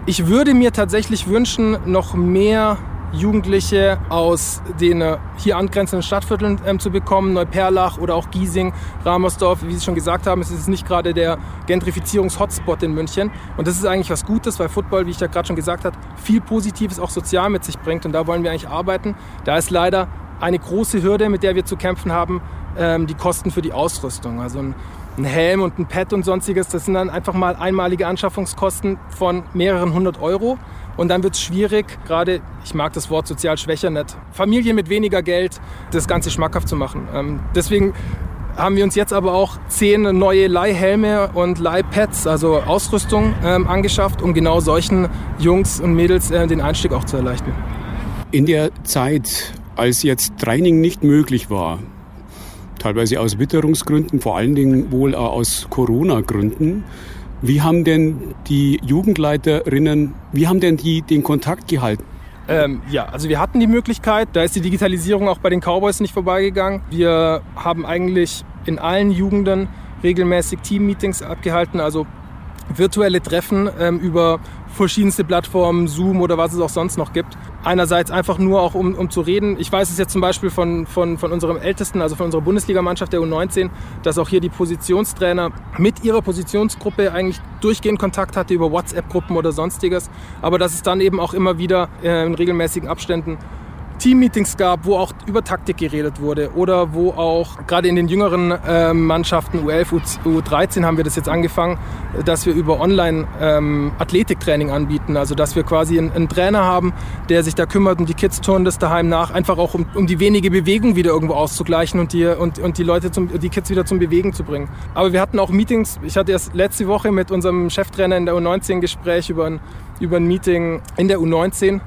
Ich würde mir tatsächlich wünschen, noch mehr Jugendliche aus den äh, hier angrenzenden Stadtvierteln ähm, zu bekommen, Neuperlach oder auch Giesing, Ramersdorf. Wie Sie schon gesagt haben, es ist nicht gerade der Gentrifizierungs-Hotspot in München. Und das ist eigentlich was Gutes, weil Football, wie ich ja gerade schon gesagt habe, viel Positives auch sozial mit sich bringt. Und da wollen wir eigentlich arbeiten. Da ist leider eine große Hürde, mit der wir zu kämpfen haben, ähm, die Kosten für die Ausrüstung. Also ein ein Helm und ein Pad und sonstiges, das sind dann einfach mal einmalige Anschaffungskosten von mehreren hundert Euro. Und dann wird es schwierig, gerade, ich mag das Wort sozial schwächer nicht, Familien mit weniger Geld das Ganze schmackhaft zu machen. Ähm, deswegen haben wir uns jetzt aber auch zehn neue Leihhelme und Leihpads, also Ausrüstung, ähm, angeschafft, um genau solchen Jungs und Mädels äh, den Einstieg auch zu erleichtern. In der Zeit, als jetzt Training nicht möglich war, teilweise aus Witterungsgründen, vor allen Dingen wohl auch aus Corona-Gründen, wie haben denn die Jugendleiterinnen, wie haben denn die den Kontakt gehalten? Ähm, ja, also wir hatten die Möglichkeit, da ist die Digitalisierung auch bei den Cowboys nicht vorbeigegangen. Wir haben eigentlich in allen Jugenden regelmäßig Team-Meetings abgehalten, also virtuelle Treffen ähm, über verschiedenste Plattformen, Zoom oder was es auch sonst noch gibt. Einerseits einfach nur auch, um, um zu reden. Ich weiß es jetzt zum Beispiel von, von, von unserem Ältesten, also von unserer Bundesligamannschaft der U19, dass auch hier die Positionstrainer mit ihrer Positionsgruppe eigentlich durchgehend Kontakt hatte über WhatsApp-Gruppen oder sonstiges. Aber dass es dann eben auch immer wieder äh, in regelmäßigen Abständen Teammeetings gab, wo auch über Taktik geredet wurde oder wo auch gerade in den jüngeren äh, Mannschaften U11, U13 haben wir das jetzt angefangen, dass wir über Online-Athletiktraining ähm, anbieten. Also dass wir quasi einen, einen, Trainer haben, der sich da kümmert und die Kids turnen das daheim nach, einfach auch um, um die wenige Bewegung wieder irgendwo auszugleichen und die, und, und die Leute, zum, die Kids wieder zum Bewegen zu bringen. Aber wir hatten auch Meetings, ich hatte erst letzte Woche mit unserem Cheftrainer in der U19 ein Gespräch über ein, über ein Meeting in der U19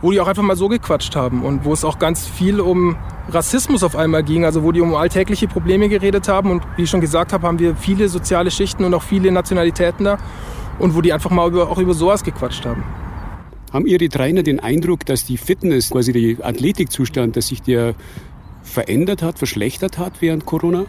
wo die auch einfach mal so gequatscht haben und wo es auch ganz viel um Rassismus auf einmal ging, also wo die um alltägliche Probleme geredet haben und wie ich schon gesagt habe, haben wir viele soziale Schichten und auch viele Nationalitäten da und wo die einfach mal über, auch über sowas gequatscht haben. Haben Ihre Trainer den Eindruck, dass die Fitness, quasi der Athletikzustand, dass sich der verändert hat, verschlechtert hat während Corona?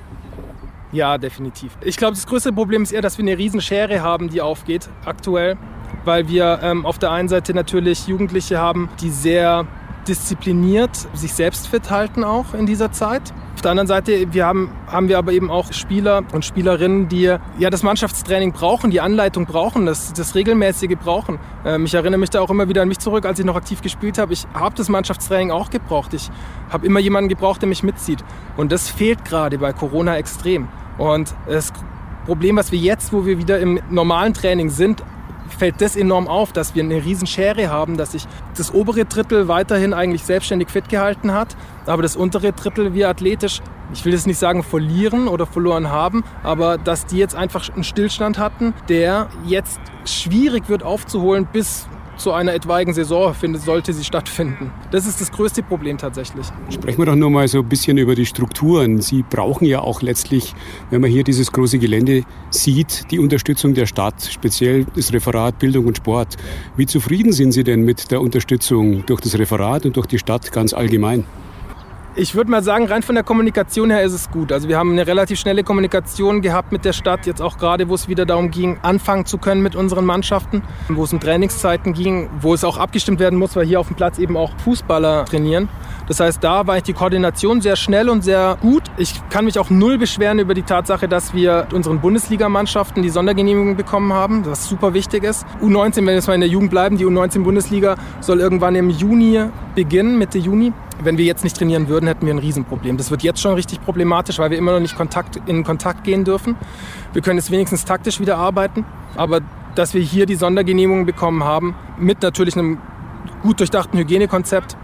Ja, definitiv. Ich glaube, das größte Problem ist eher, dass wir eine Riesenschere haben, die aufgeht aktuell weil wir ähm, auf der einen Seite natürlich Jugendliche haben, die sehr diszipliniert sich selbst fit halten auch in dieser Zeit. Auf der anderen Seite wir haben, haben wir aber eben auch Spieler und Spielerinnen, die ja das Mannschaftstraining brauchen, die Anleitung brauchen, das, das regelmäßige brauchen. Ähm, ich erinnere mich da auch immer wieder an mich zurück, als ich noch aktiv gespielt habe. Ich habe das Mannschaftstraining auch gebraucht. Ich habe immer jemanden gebraucht, der mich mitzieht. Und das fehlt gerade bei Corona extrem. Und das Problem, was wir jetzt, wo wir wieder im normalen Training sind, fällt das enorm auf, dass wir eine riesen Schere haben, dass sich das obere Drittel weiterhin eigentlich selbstständig fit gehalten hat, aber das untere Drittel wir athletisch, ich will jetzt nicht sagen verlieren oder verloren haben, aber dass die jetzt einfach einen Stillstand hatten, der jetzt schwierig wird aufzuholen bis zu einer etwaigen Saison findet, sollte sie stattfinden. Das ist das größte Problem tatsächlich. Sprechen wir doch nur mal so ein bisschen über die Strukturen. Sie brauchen ja auch letztlich, wenn man hier dieses große Gelände sieht, die Unterstützung der Stadt, speziell das Referat Bildung und Sport. Wie zufrieden sind Sie denn mit der Unterstützung durch das Referat und durch die Stadt ganz allgemein? Ich würde mal sagen, rein von der Kommunikation her ist es gut. Also wir haben eine relativ schnelle Kommunikation gehabt mit der Stadt, jetzt auch gerade, wo es wieder darum ging, anfangen zu können mit unseren Mannschaften, wo es um Trainingszeiten ging, wo es auch abgestimmt werden muss, weil hier auf dem Platz eben auch Fußballer trainieren. Das heißt, da war ich die Koordination sehr schnell und sehr gut. Ich kann mich auch null beschweren über die Tatsache, dass wir unseren Bundesligamannschaften die Sondergenehmigung bekommen haben, was super wichtig ist. U19, wenn wir jetzt mal in der Jugend bleiben, die U19-Bundesliga soll irgendwann im Juni beginnen, Mitte Juni. Wenn wir jetzt nicht trainieren würden, hätten wir ein Riesenproblem. Das wird jetzt schon richtig problematisch, weil wir immer noch nicht Kontakt, in Kontakt gehen dürfen. Wir können jetzt wenigstens taktisch wieder arbeiten, aber dass wir hier die Sondergenehmigung bekommen haben, mit natürlich einem gut durchdachten Hygienekonzept,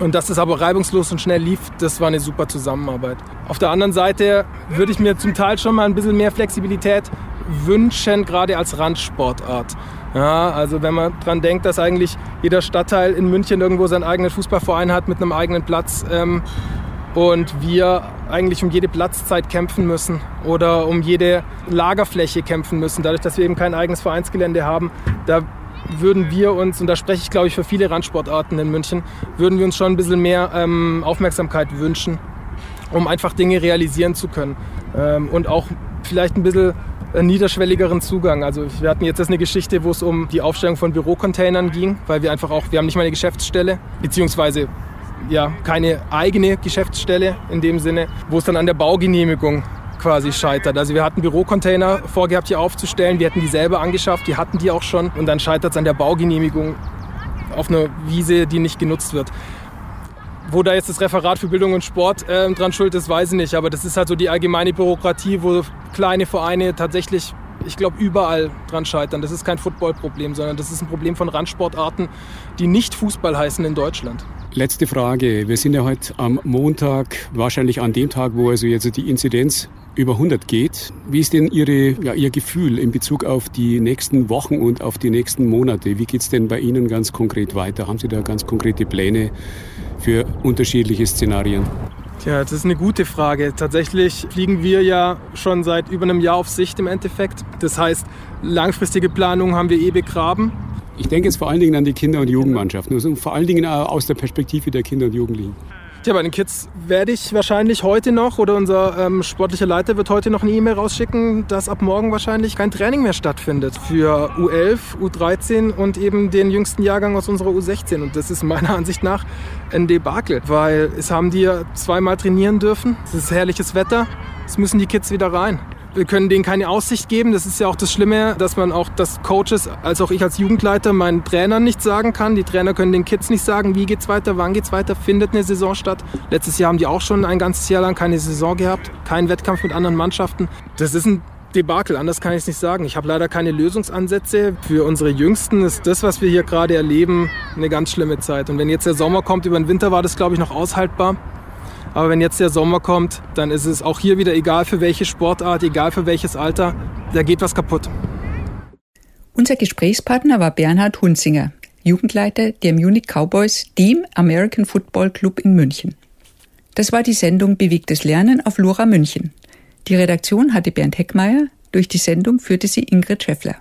und dass es aber reibungslos und schnell lief, das war eine super Zusammenarbeit. Auf der anderen Seite würde ich mir zum Teil schon mal ein bisschen mehr Flexibilität wünschen, gerade als Randsportart. Ja, also wenn man daran denkt, dass eigentlich jeder Stadtteil in München irgendwo seinen eigenen Fußballverein hat mit einem eigenen Platz ähm, und wir eigentlich um jede Platzzeit kämpfen müssen oder um jede Lagerfläche kämpfen müssen, dadurch, dass wir eben kein eigenes Vereinsgelände haben, da würden wir uns, und da spreche ich glaube ich für viele Randsportarten in München, würden wir uns schon ein bisschen mehr ähm, Aufmerksamkeit wünschen, um einfach Dinge realisieren zu können ähm, und auch vielleicht ein bisschen niederschwelligeren Zugang. Also wir hatten jetzt eine Geschichte, wo es um die Aufstellung von Bürocontainern ging, weil wir einfach auch, wir haben nicht mal eine Geschäftsstelle, beziehungsweise ja, keine eigene Geschäftsstelle in dem Sinne, wo es dann an der Baugenehmigung quasi scheitert. Also wir hatten Bürocontainer vorgehabt hier aufzustellen, wir hätten die selber angeschafft, die hatten die auch schon und dann scheitert es an der Baugenehmigung auf einer Wiese, die nicht genutzt wird. Wo da jetzt das Referat für Bildung und Sport äh, dran schuld ist, weiß ich nicht. Aber das ist halt so die allgemeine Bürokratie, wo kleine Vereine tatsächlich, ich glaube, überall dran scheitern. Das ist kein Footballproblem, sondern das ist ein Problem von Randsportarten, die nicht Fußball heißen in Deutschland. Letzte Frage. Wir sind ja heute am Montag, wahrscheinlich an dem Tag, wo also jetzt die Inzidenz über 100 geht. Wie ist denn Ihre, ja, Ihr Gefühl in Bezug auf die nächsten Wochen und auf die nächsten Monate? Wie geht es denn bei Ihnen ganz konkret weiter? Haben Sie da ganz konkrete Pläne für unterschiedliche Szenarien? Tja, das ist eine gute Frage. Tatsächlich fliegen wir ja schon seit über einem Jahr auf Sicht im Endeffekt. Das heißt, langfristige Planungen haben wir eh begraben. Ich denke jetzt vor allen Dingen an die Kinder- und Jugendmannschaften, also vor allen Dingen aus der Perspektive der Kinder und Jugendlichen. Ja, bei den Kids werde ich wahrscheinlich heute noch oder unser ähm, sportlicher Leiter wird heute noch eine E-Mail rausschicken, dass ab morgen wahrscheinlich kein Training mehr stattfindet für U11, U13 und eben den jüngsten Jahrgang aus unserer U16. Und das ist meiner Ansicht nach ein Debakel, weil es haben die ja zweimal trainieren dürfen. Es ist herrliches Wetter. Es müssen die Kids wieder rein. Wir können denen keine Aussicht geben. Das ist ja auch das Schlimme, dass man auch das Coaches, als auch ich als Jugendleiter, meinen Trainern nicht sagen kann. Die Trainer können den Kids nicht sagen, wie geht's weiter, wann geht's weiter, findet eine Saison statt. Letztes Jahr haben die auch schon ein ganzes Jahr lang keine Saison gehabt, keinen Wettkampf mit anderen Mannschaften. Das ist ein Debakel, anders kann ich es nicht sagen. Ich habe leider keine Lösungsansätze. Für unsere Jüngsten ist das, was wir hier gerade erleben, eine ganz schlimme Zeit. Und wenn jetzt der Sommer kommt, über den Winter war das, glaube ich, noch aushaltbar. Aber wenn jetzt der Sommer kommt, dann ist es auch hier wieder egal für welche Sportart, egal für welches Alter, da geht was kaputt. Unser Gesprächspartner war Bernhard Hunzinger, Jugendleiter der Munich Cowboys, dem American Football Club in München. Das war die Sendung Bewegtes Lernen auf Lora München. Die Redaktion hatte Bernd Heckmeier, durch die Sendung führte sie Ingrid Scheffler.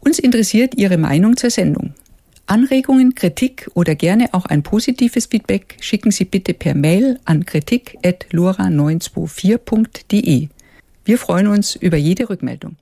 Uns interessiert Ihre Meinung zur Sendung. Anregungen, Kritik oder gerne auch ein positives Feedback schicken Sie bitte per Mail an kritik.lora924.de. Wir freuen uns über jede Rückmeldung.